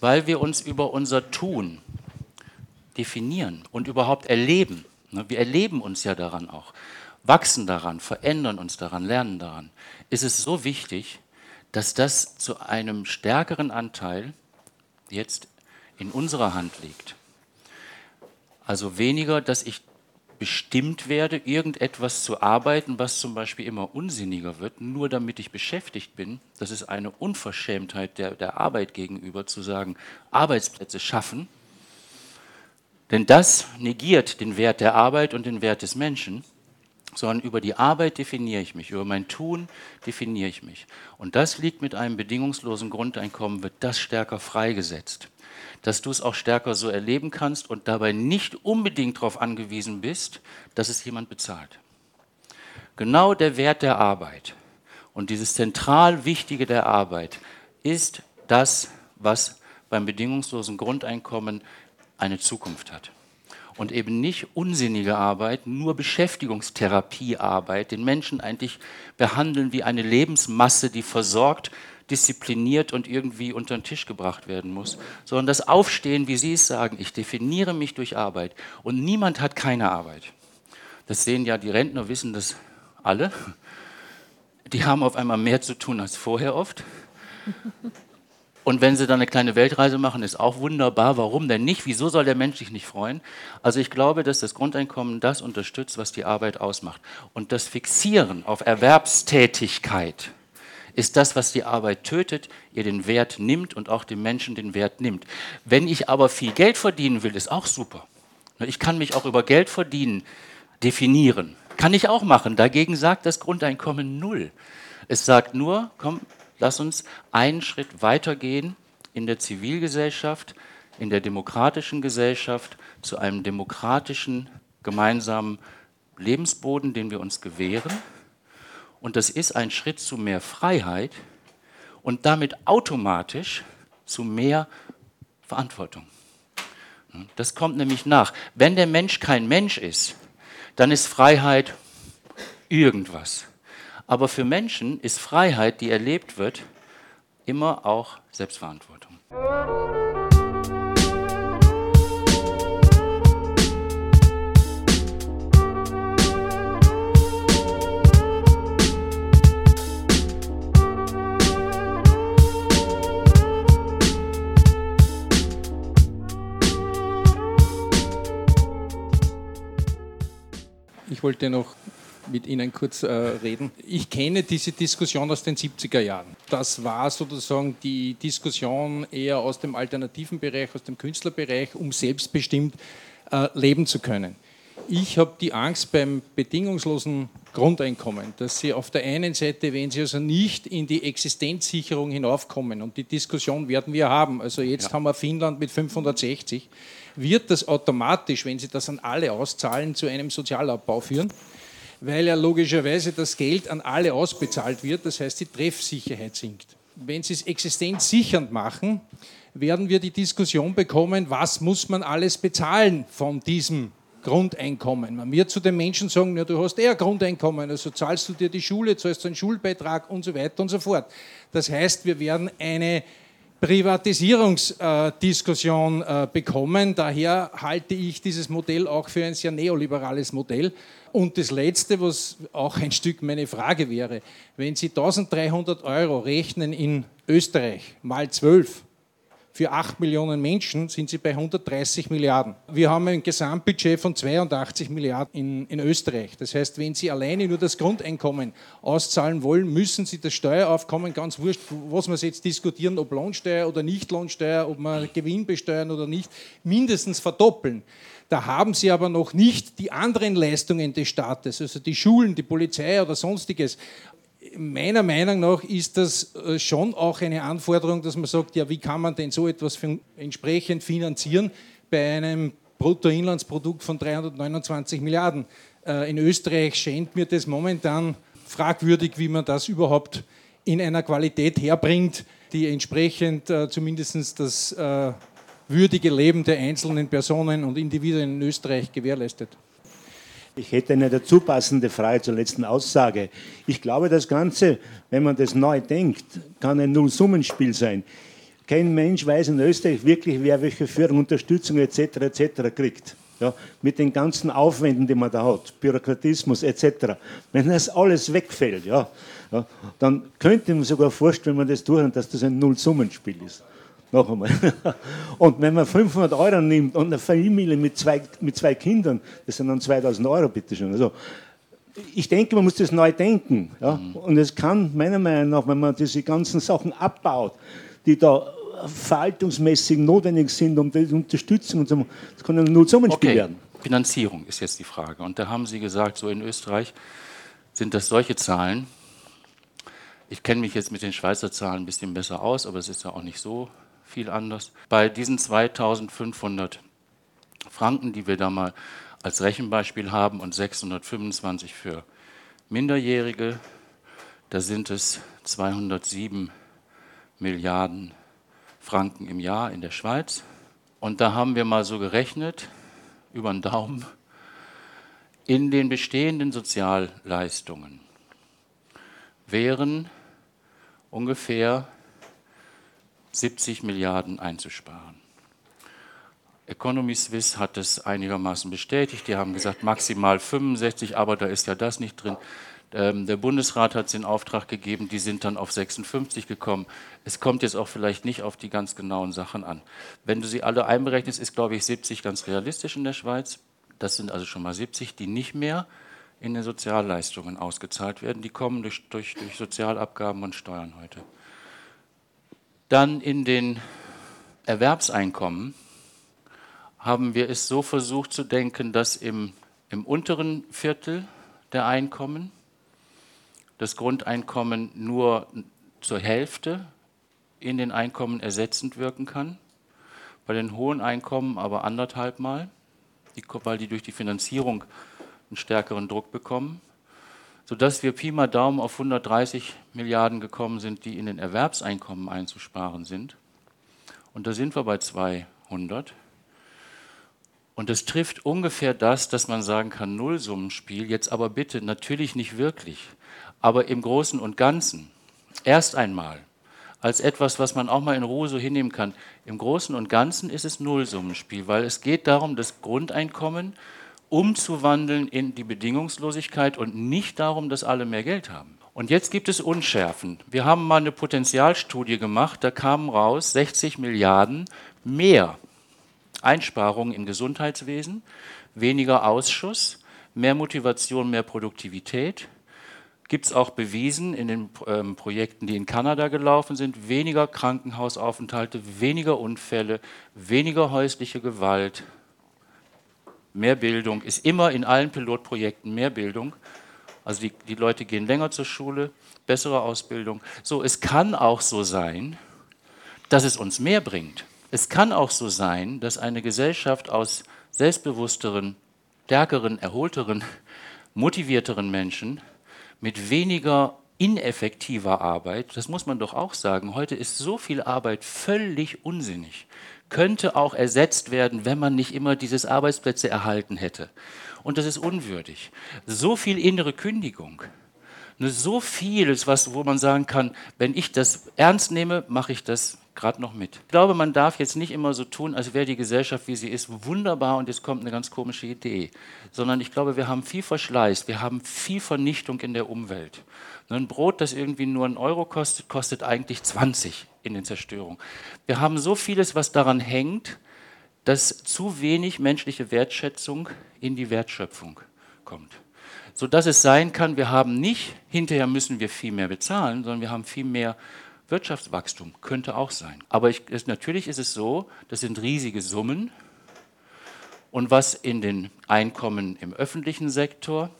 Speaker 3: weil wir uns über unser Tun definieren und überhaupt erleben. Ne, wir erleben uns ja daran auch wachsen daran, verändern uns daran, lernen daran, ist es so wichtig, dass das zu einem stärkeren Anteil jetzt in unserer Hand liegt. Also weniger, dass ich bestimmt werde, irgendetwas zu arbeiten, was zum Beispiel immer unsinniger wird, nur damit ich beschäftigt bin. Das ist eine Unverschämtheit der, der Arbeit gegenüber, zu sagen, Arbeitsplätze schaffen. Denn das negiert den Wert der Arbeit und den Wert des Menschen sondern über die Arbeit definiere ich mich, über mein Tun definiere ich mich. Und das liegt mit einem bedingungslosen Grundeinkommen, wird das stärker freigesetzt, dass du es auch stärker so erleben kannst und dabei nicht unbedingt darauf angewiesen bist, dass es jemand bezahlt. Genau der Wert der Arbeit Und dieses zentral Wichtige der Arbeit ist das, was beim bedingungslosen Grundeinkommen eine Zukunft hat. Und eben nicht unsinnige Arbeit, nur Beschäftigungstherapiearbeit, den Menschen eigentlich behandeln wie eine Lebensmasse, die versorgt, diszipliniert und irgendwie unter den Tisch gebracht werden muss, sondern das Aufstehen, wie Sie es sagen, ich definiere mich durch Arbeit und niemand hat keine Arbeit. Das sehen ja die Rentner, wissen das alle. Die haben auf einmal mehr zu tun als vorher oft. Und wenn sie dann eine kleine Weltreise machen, ist auch wunderbar. Warum denn nicht? Wieso soll der Mensch sich nicht freuen? Also ich glaube, dass das Grundeinkommen das unterstützt, was die Arbeit ausmacht. Und das Fixieren auf Erwerbstätigkeit ist das, was die Arbeit tötet, ihr den Wert nimmt und auch dem Menschen den Wert nimmt. Wenn ich aber viel Geld verdienen will, ist auch super. Ich kann mich auch über Geld verdienen definieren. Kann ich auch machen. Dagegen sagt das Grundeinkommen null. Es sagt nur, komm, Lass uns einen Schritt weitergehen in der Zivilgesellschaft, in der demokratischen Gesellschaft zu einem demokratischen gemeinsamen Lebensboden, den wir uns gewähren. Und das ist ein Schritt zu mehr Freiheit und damit automatisch zu mehr Verantwortung. Das kommt nämlich nach. Wenn der Mensch kein Mensch ist, dann ist Freiheit irgendwas. Aber für Menschen ist Freiheit, die erlebt wird, immer auch Selbstverantwortung.
Speaker 7: Ich wollte noch mit Ihnen kurz äh, reden. Ich kenne diese Diskussion aus den 70er Jahren. Das war sozusagen die Diskussion eher aus dem alternativen Bereich, aus dem Künstlerbereich, um selbstbestimmt äh, leben zu können. Ich habe die Angst beim bedingungslosen Grundeinkommen, dass Sie auf der einen Seite, wenn Sie also nicht in die Existenzsicherung hinaufkommen, und die Diskussion werden wir haben, also jetzt ja. haben wir Finnland mit 560, wird das automatisch, wenn Sie das an alle auszahlen, zu einem Sozialabbau führen weil ja logischerweise das Geld an alle ausbezahlt wird, das heißt die Treffsicherheit sinkt. Wenn Sie es existenzsichernd machen, werden wir die Diskussion bekommen, was muss man alles bezahlen von diesem Grundeinkommen. Man wird zu den Menschen sagen, ja, du hast eher Grundeinkommen, also zahlst du dir die Schule, zahlst du einen Schulbeitrag und so weiter und so fort. Das heißt, wir werden eine Privatisierungsdiskussion äh, bekommen. Daher halte ich dieses Modell auch für ein sehr neoliberales Modell. Und das Letzte, was auch ein Stück meine Frage wäre, wenn Sie 1300 Euro rechnen in Österreich mal 12, für 8 Millionen Menschen sind sie bei 130 Milliarden. Wir haben ein Gesamtbudget von 82 Milliarden in, in, Österreich. Das heißt, wenn Sie alleine nur das Grundeinkommen auszahlen wollen, müssen Sie das Steueraufkommen, ganz wurscht, was wir jetzt diskutieren, ob Lohnsteuer oder nicht Lohnsteuer, ob man Gewinn besteuern oder nicht, mindestens verdoppeln. Da haben sie aber noch nicht die anderen Leistungen des Staates, also die Schulen, die Polizei oder sonstiges. Meiner Meinung nach ist das äh, schon auch eine Anforderung, dass man sagt, ja, wie kann man denn so etwas entsprechend finanzieren bei einem Bruttoinlandsprodukt von 329 Milliarden. Äh, in Österreich scheint mir das momentan fragwürdig, wie man das überhaupt in einer Qualität herbringt, die entsprechend äh, zumindest das würdige Leben der einzelnen Personen und Individuen in Österreich gewährleistet.
Speaker 8: Ich hätte eine dazu passende Frage zur letzten Aussage. Ich glaube, das Ganze, wenn man das neu denkt, kann ein Nullsummenspiel sein. Kein Mensch weiß in Österreich wirklich, wer welche Förderung, Unterstützung etc. etc. kriegt. Ja, mit den ganzen Aufwänden, die man da hat, Bürokratismus etc. Wenn das alles wegfällt, ja, ja, dann könnte man sogar vorstellen, wenn man das durchhört, dass das ein Nullsummenspiel ist. Noch einmal. Und wenn man 500 Euro nimmt und eine Familie mit zwei, mit zwei Kindern, das sind dann 2000 Euro, bitteschön. Also, ich denke, man muss das neu denken. Ja? Mhm. Und es kann meiner Meinung nach, wenn man diese ganzen Sachen abbaut, die da verhaltungsmäßig notwendig sind, um die Unterstützung und so, das kann ein Nullsummenspiel okay. werden.
Speaker 3: Finanzierung ist jetzt die Frage. Und da haben Sie gesagt, so in Österreich sind das solche Zahlen. Ich kenne mich jetzt mit den Schweizer Zahlen ein bisschen besser aus, aber es ist ja auch nicht so viel anders. Bei diesen 2500 Franken, die wir da mal als Rechenbeispiel haben und 625 für Minderjährige, Da sind es 207 Milliarden Franken im Jahr in der Schweiz. Und da haben wir mal so gerechnet, über den Daumen, in den bestehenden Sozialleistungen wären ungefähr 70 Milliarden einzusparen. Economy Swiss hat es einigermaßen bestätigt. Die haben gesagt, maximal 65, aber da ist ja das nicht drin. Ähm, der Bundesrat hat es in Auftrag gegeben, die sind dann auf 56 gekommen. Es kommt jetzt auch vielleicht nicht auf die ganz genauen Sachen an. Wenn du sie alle einberechnest, ist, glaube ich, 70 ganz realistisch in der Schweiz. Das sind also schon mal 70, die nicht mehr in den Sozialleistungen ausgezahlt werden. Die kommen durch, durch, durch Sozialabgaben und Steuern heute. Dann in den Erwerbseinkommen haben wir es so versucht zu denken, dass im, im unteren Viertel der Einkommen das Grundeinkommen nur zur Hälfte in den Einkommen ersetzend wirken kann, bei den hohen Einkommen aber anderthalb Mal, weil die durch die Finanzierung einen stärkeren Druck bekommen, sodass wir Pi mal Daumen auf 130 Milliarden gekommen sind, die in den Erwerbseinkommen einzusparen sind. Und da sind wir bei 200. Und das trifft ungefähr das, dass man sagen kann, Nullsummenspiel, jetzt aber bitte natürlich nicht wirklich. Aber im Großen und Ganzen, erst einmal, als etwas, was man auch mal in Ruhe so hinnehmen kann, im Großen und Ganzen ist es Nullsummenspiel, weil es geht darum, das Grundeinkommen umzuwandeln in die Bedingungslosigkeit und nicht darum, dass alle mehr Geld haben. Und jetzt gibt es Unschärfen. Wir haben mal eine Potenzialstudie gemacht, da kamen raus 60 Milliarden mehr Einsparungen im Gesundheitswesen, weniger Ausschuss, mehr Motivation, mehr Produktivität, gibt es auch bewiesen in den ähm, Projekten, die in Kanada gelaufen sind, weniger Krankenhausaufenthalte, weniger Unfälle, weniger häusliche Gewalt, mehr Bildung, ist immer in allen Pilotprojekten mehr Bildung. Also die, die Leute gehen länger zur Schule, bessere Ausbildung. So, es kann auch so sein, dass es uns mehr bringt. Es kann auch so sein, dass eine Gesellschaft aus selbstbewussteren, stärkeren, erholteren, motivierteren Menschen mit weniger ineffektiver Arbeit, das muss man doch auch sagen, heute ist so viel Arbeit völlig unsinnig, könnte auch ersetzt werden, wenn man nicht immer dieses Arbeitsplätze erhalten hätte. Und das ist unwürdig. So viel innere Kündigung, so vieles, was, wo man sagen kann, wenn ich das ernst nehme, mache ich das gerade noch mit. Ich glaube, man darf jetzt nicht immer so tun, als wäre die Gesellschaft, wie sie ist, wunderbar und jetzt kommt eine ganz komische Idee, sondern ich glaube, wir haben viel Verschleiß, wir haben viel Vernichtung in der Umwelt. Ein Brot, das irgendwie nur einen Euro kostet, kostet eigentlich 20 in den Zerstörungen. Wir haben so vieles, was daran hängt, dass zu wenig menschliche Wertschätzung in die Wertschöpfung kommt. Sodass es sein kann, wir haben nicht, hinterher müssen wir viel mehr bezahlen, sondern wir haben viel mehr Wirtschaftswachstum könnte auch sein. Aber ich, es, natürlich ist es so, das sind riesige Summen. Und was in den Einkommen im öffentlichen Sektor,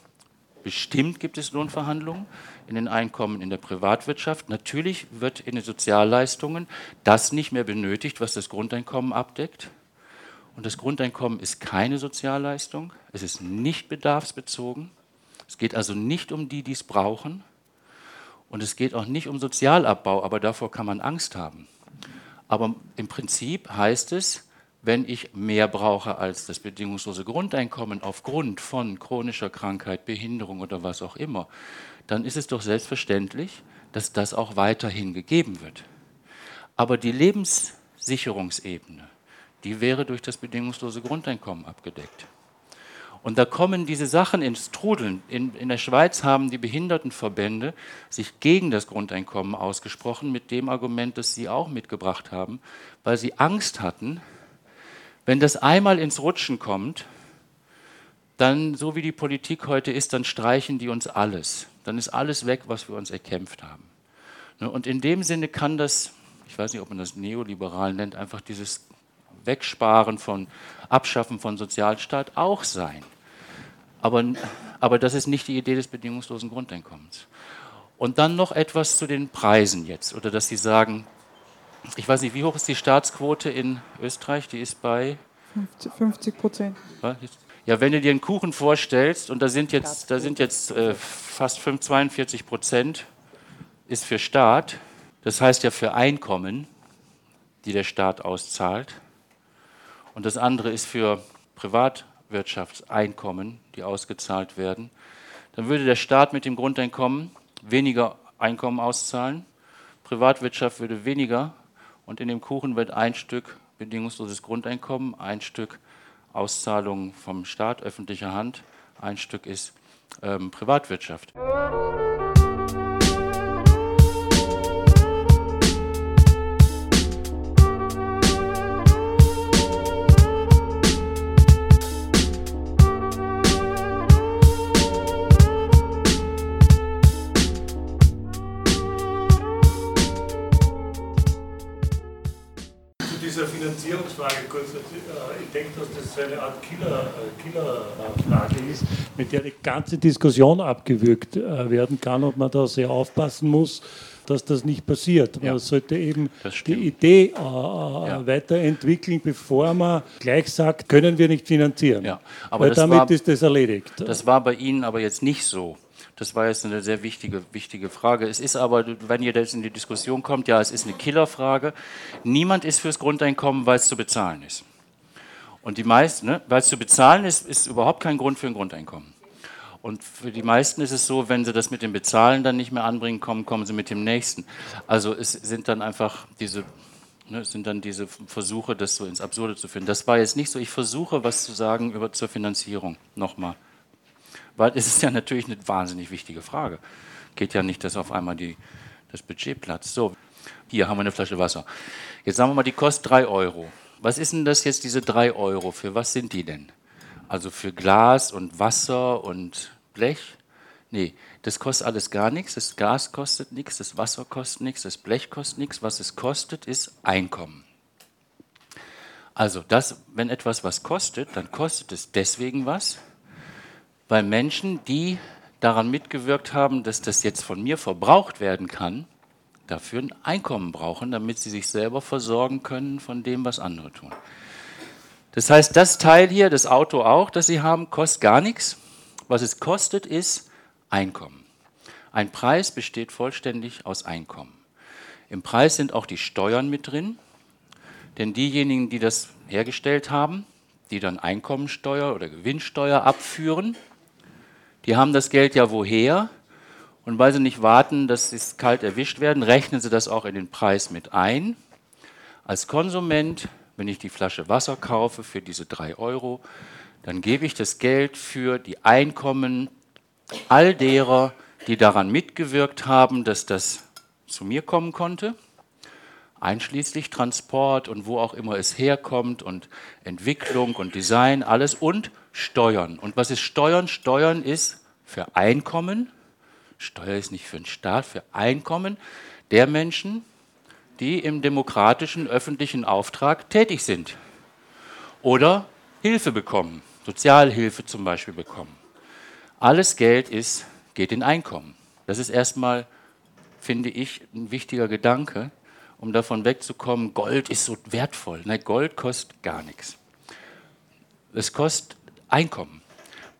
Speaker 3: bestimmt gibt es Lohnverhandlungen, in den Einkommen in der Privatwirtschaft, natürlich wird in den Sozialleistungen das nicht mehr benötigt, was das Grundeinkommen abdeckt. Und das Grundeinkommen ist keine Sozialleistung, es ist nicht bedarfsbezogen. Es geht also nicht um die, die es brauchen, und es geht auch nicht um Sozialabbau, aber davor kann man Angst haben. Aber im Prinzip heißt es, wenn ich mehr brauche als das bedingungslose Grundeinkommen aufgrund von chronischer Krankheit, Behinderung oder was auch immer, dann ist es doch selbstverständlich, dass das auch weiterhin gegeben wird. Aber die Lebenssicherungsebene, die wäre durch das bedingungslose Grundeinkommen abgedeckt. Und da kommen diese Sachen ins Trudeln. In, in der Schweiz haben die Behindertenverbände sich gegen das Grundeinkommen ausgesprochen, mit dem Argument, das Sie auch mitgebracht haben, weil sie Angst hatten, wenn das einmal ins Rutschen kommt, dann, so wie die Politik heute ist, dann streichen die uns alles. Dann ist alles weg, was wir uns erkämpft haben. Ne, und in dem Sinne kann das, ich weiß nicht, ob man das neoliberal nennt, einfach dieses Wegsparen von, Abschaffen von Sozialstaat auch sein. Aber, aber das ist nicht die Idee des bedingungslosen Grundeinkommens. Und dann noch etwas zu den Preisen jetzt. Oder dass Sie sagen, ich weiß nicht, wie hoch ist die Staatsquote in Österreich? Die ist bei
Speaker 9: 50 Prozent.
Speaker 3: Ja, wenn du dir einen Kuchen vorstellst und da sind jetzt, da sind jetzt äh, fast 42 Prozent ist für Staat, das heißt ja für Einkommen, die der Staat auszahlt. Und das andere ist für Privatwirtschaftseinkommen, die ausgezahlt werden. Dann würde der Staat mit dem Grundeinkommen weniger Einkommen auszahlen, Privatwirtschaft würde weniger und in dem Kuchen wird ein Stück bedingungsloses Grundeinkommen, ein Stück Auszahlung vom Staat, öffentlicher Hand, ein Stück ist ähm, Privatwirtschaft.
Speaker 10: Kurz. Äh, ich denke, dass das eine Art Killerfrage Killer ist, mit der die ganze Diskussion abgewürgt äh, werden kann und man da sehr aufpassen muss, dass das nicht passiert. Man ja, sollte eben die Idee äh, ja. weiterentwickeln, bevor man gleich sagt, können wir nicht finanzieren. Ja, aber Weil damit war, ist das erledigt.
Speaker 3: Das war bei Ihnen aber jetzt nicht so. Das war jetzt eine sehr wichtige, wichtige Frage. Es ist aber, wenn ihr jetzt in die Diskussion kommt, ja, es ist eine Killerfrage. Niemand ist fürs Grundeinkommen, weil es zu bezahlen ist. Und die meisten, ne, weil es zu bezahlen ist, ist überhaupt kein Grund für ein Grundeinkommen. Und für die meisten ist es so, wenn sie das mit dem Bezahlen dann nicht mehr anbringen kommen, kommen sie mit dem nächsten. Also es sind dann einfach diese, ne, sind dann diese Versuche, das so ins Absurde zu führen. Das war jetzt nicht so. Ich versuche, was zu sagen über zur Finanzierung nochmal. Weil es ist ja natürlich eine wahnsinnig wichtige Frage. Geht ja nicht, dass auf einmal die, das Budget platzt. So, hier haben wir eine Flasche Wasser. Jetzt sagen wir mal, die kostet 3 Euro. Was ist denn das jetzt, diese 3 Euro? Für was sind die denn? Also für Glas und Wasser und Blech? Nee, das kostet alles gar nichts. Das Gas kostet nichts, das Wasser kostet nichts, das Blech kostet nichts. Was es kostet, ist Einkommen. Also, das, wenn etwas was kostet, dann kostet es deswegen was, weil Menschen, die daran mitgewirkt haben, dass das jetzt von mir verbraucht werden kann, dafür ein Einkommen brauchen, damit sie sich selber versorgen können von dem, was andere tun. Das heißt, das Teil hier, das Auto auch, das Sie haben, kostet gar nichts. Was es kostet, ist Einkommen. Ein Preis besteht vollständig aus Einkommen. Im Preis sind auch die Steuern mit drin, denn diejenigen, die das hergestellt haben, die dann Einkommensteuer oder Gewinnsteuer abführen, die haben das Geld ja woher? Und weil sie nicht warten, dass sie kalt erwischt werden, rechnen sie das auch in den Preis mit ein. Als Konsument, wenn ich die Flasche Wasser kaufe für diese drei Euro, dann gebe ich das Geld für die Einkommen all derer, die daran mitgewirkt haben, dass das zu mir kommen konnte, einschließlich Transport und wo auch immer es herkommt und Entwicklung und Design, alles und Steuern. Und was ist Steuern? Steuern ist für Einkommen. Steuer ist nicht für den Staat, für Einkommen der Menschen, die im demokratischen öffentlichen Auftrag tätig sind oder Hilfe bekommen, Sozialhilfe zum Beispiel bekommen. Alles Geld ist, geht in Einkommen. Das ist erstmal, finde ich, ein wichtiger Gedanke, um davon wegzukommen, Gold ist so wertvoll. Nein, Gold kostet gar nichts. Es kostet Einkommen,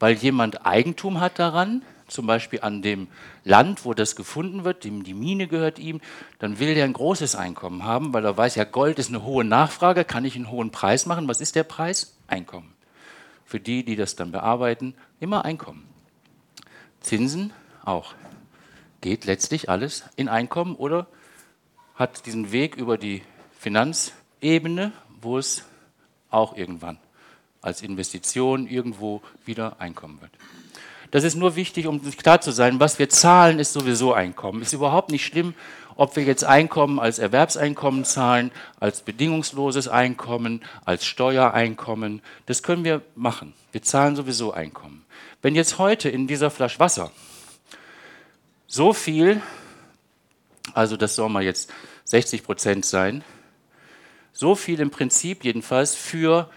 Speaker 3: weil jemand Eigentum hat daran, zum Beispiel an dem Land, wo das gefunden wird, die Mine gehört ihm, dann will er ein großes Einkommen haben, weil er weiß, ja, Gold ist eine hohe Nachfrage, kann ich einen hohen Preis machen. Was ist der Preis? Einkommen. Für die, die das dann bearbeiten, immer Einkommen. Zinsen auch. Geht letztlich alles in Einkommen oder hat diesen Weg über die Finanzebene, wo es auch irgendwann als Investition irgendwo wieder einkommen wird. Das ist nur wichtig, um klar zu sein, was wir zahlen, ist sowieso Einkommen. Ist überhaupt nicht schlimm, ob wir jetzt Einkommen als Erwerbseinkommen zahlen, als bedingungsloses Einkommen, als Steuereinkommen. Das können wir machen. Wir zahlen sowieso Einkommen. Wenn jetzt heute in dieser Flasche Wasser so viel, also das soll mal jetzt 60 Prozent sein, so viel im Prinzip jedenfalls für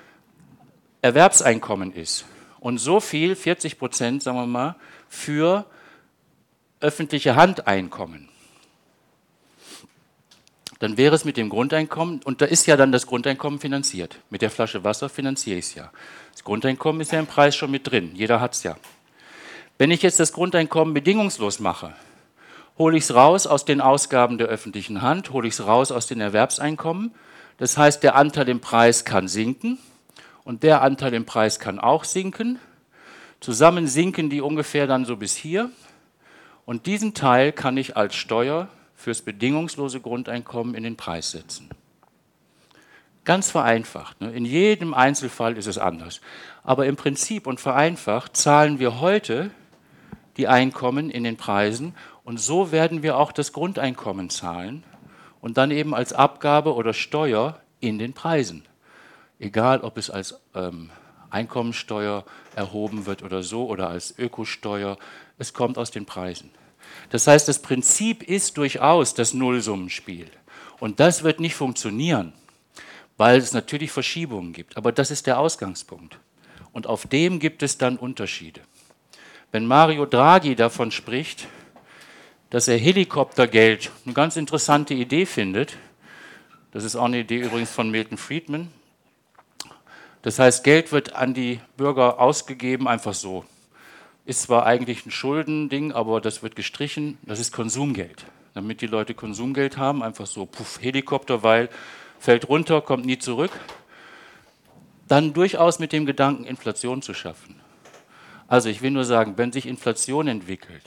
Speaker 3: Erwerbseinkommen ist und so viel, 40 Prozent, sagen wir mal, für öffentliche Handeinkommen, dann wäre es mit dem Grundeinkommen, und da ist ja dann das Grundeinkommen finanziert. Mit der Flasche Wasser finanziere ich es ja. Das Grundeinkommen ist ja im Preis schon mit drin, jeder hat es ja. Wenn ich jetzt das Grundeinkommen bedingungslos mache hole ich es raus aus den Ausgaben der öffentlichen Hand, hole ich es raus aus den Erwerbseinkommen. Das heißt, der Anteil im Preis kann sinken und der Anteil im Preis kann auch sinken. Zusammen sinken die ungefähr dann so bis hier. Und diesen Teil kann ich als Steuer fürs bedingungslose Grundeinkommen in den Preis setzen. Ganz vereinfacht. Ne? In jedem Einzelfall ist es anders. Aber im Prinzip und vereinfacht zahlen wir heute die Einkommen in den Preisen und so werden wir auch das Grundeinkommen zahlen und dann eben als Abgabe oder Steuer in den Preisen. Egal, ob es als ähm, Einkommensteuer erhoben wird oder so oder als Ökosteuer, es kommt aus den Preisen. Das heißt, das Prinzip ist durchaus das Nullsummenspiel. Und das wird nicht funktionieren, weil es natürlich Verschiebungen gibt. Aber das ist der Ausgangspunkt. Und auf dem gibt es dann Unterschiede. Wenn Mario Draghi davon spricht, dass er Helikoptergeld eine ganz interessante Idee findet, das ist auch eine Idee übrigens von Milton Friedman, das heißt, Geld wird an die Bürger ausgegeben, einfach so. Ist zwar eigentlich ein Schuldending, aber das wird gestrichen, das ist Konsumgeld. Damit die Leute Konsumgeld haben, einfach so, puff, Helikopter, weil fällt runter, kommt nie zurück. Dann durchaus mit dem Gedanken, Inflation zu schaffen. Also ich will nur sagen, wenn sich Inflation entwickelt,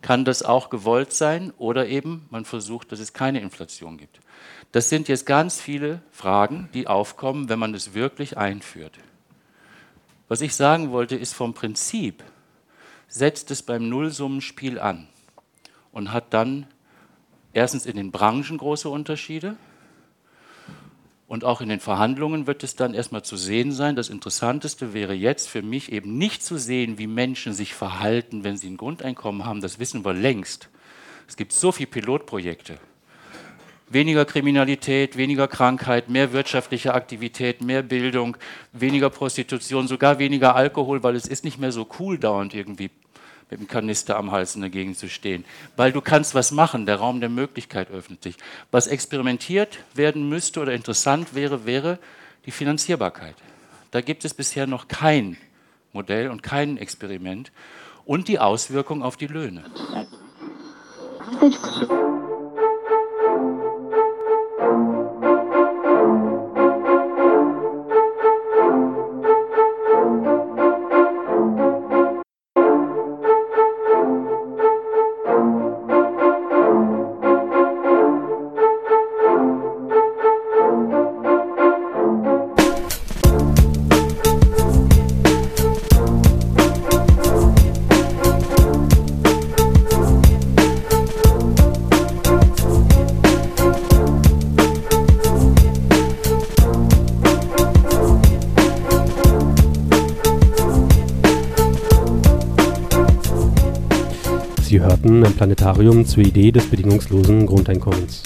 Speaker 3: kann das auch gewollt sein oder eben man versucht, dass es keine Inflation gibt. Das sind jetzt ganz viele Fragen, die aufkommen, wenn man es wirklich einführt. Was ich sagen wollte, ist vom Prinzip, setzt es beim Nullsummenspiel an und hat dann erstens in den Branchen große Unterschiede und auch in den Verhandlungen wird es dann erstmal zu sehen sein. Das Interessanteste wäre jetzt für mich eben nicht zu sehen, wie Menschen sich verhalten, wenn sie ein Grundeinkommen haben. Das wissen wir längst. Es gibt so viele Pilotprojekte weniger Kriminalität, weniger Krankheit, mehr wirtschaftliche Aktivität, mehr Bildung, weniger Prostitution, sogar weniger Alkohol, weil es ist nicht mehr so cool, dauernd irgendwie mit dem Kanister am Hals in der Gegend zu stehen. Weil du kannst was machen, der Raum der Möglichkeit öffnet sich. Was experimentiert werden müsste oder interessant wäre, wäre die Finanzierbarkeit. Da gibt es bisher noch kein Modell und kein Experiment. Und die Auswirkung auf die Löhne.
Speaker 2: Planetarium zur Idee des bedingungslosen Grundeinkommens.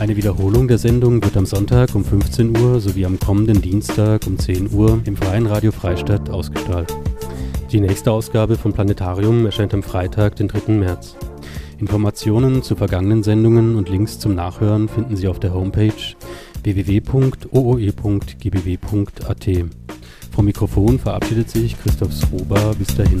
Speaker 2: Eine Wiederholung der Sendung wird am Sonntag um 15 Uhr sowie am kommenden Dienstag um 10 Uhr im Freien Radio Freistadt ausgestrahlt. Die nächste Ausgabe von Planetarium erscheint am Freitag, den 3. März. Informationen zu vergangenen Sendungen und Links zum Nachhören finden Sie auf der Homepage www.ooe.gbw.at. Vom Mikrofon verabschiedet sich Christoph Sroba. Bis dahin.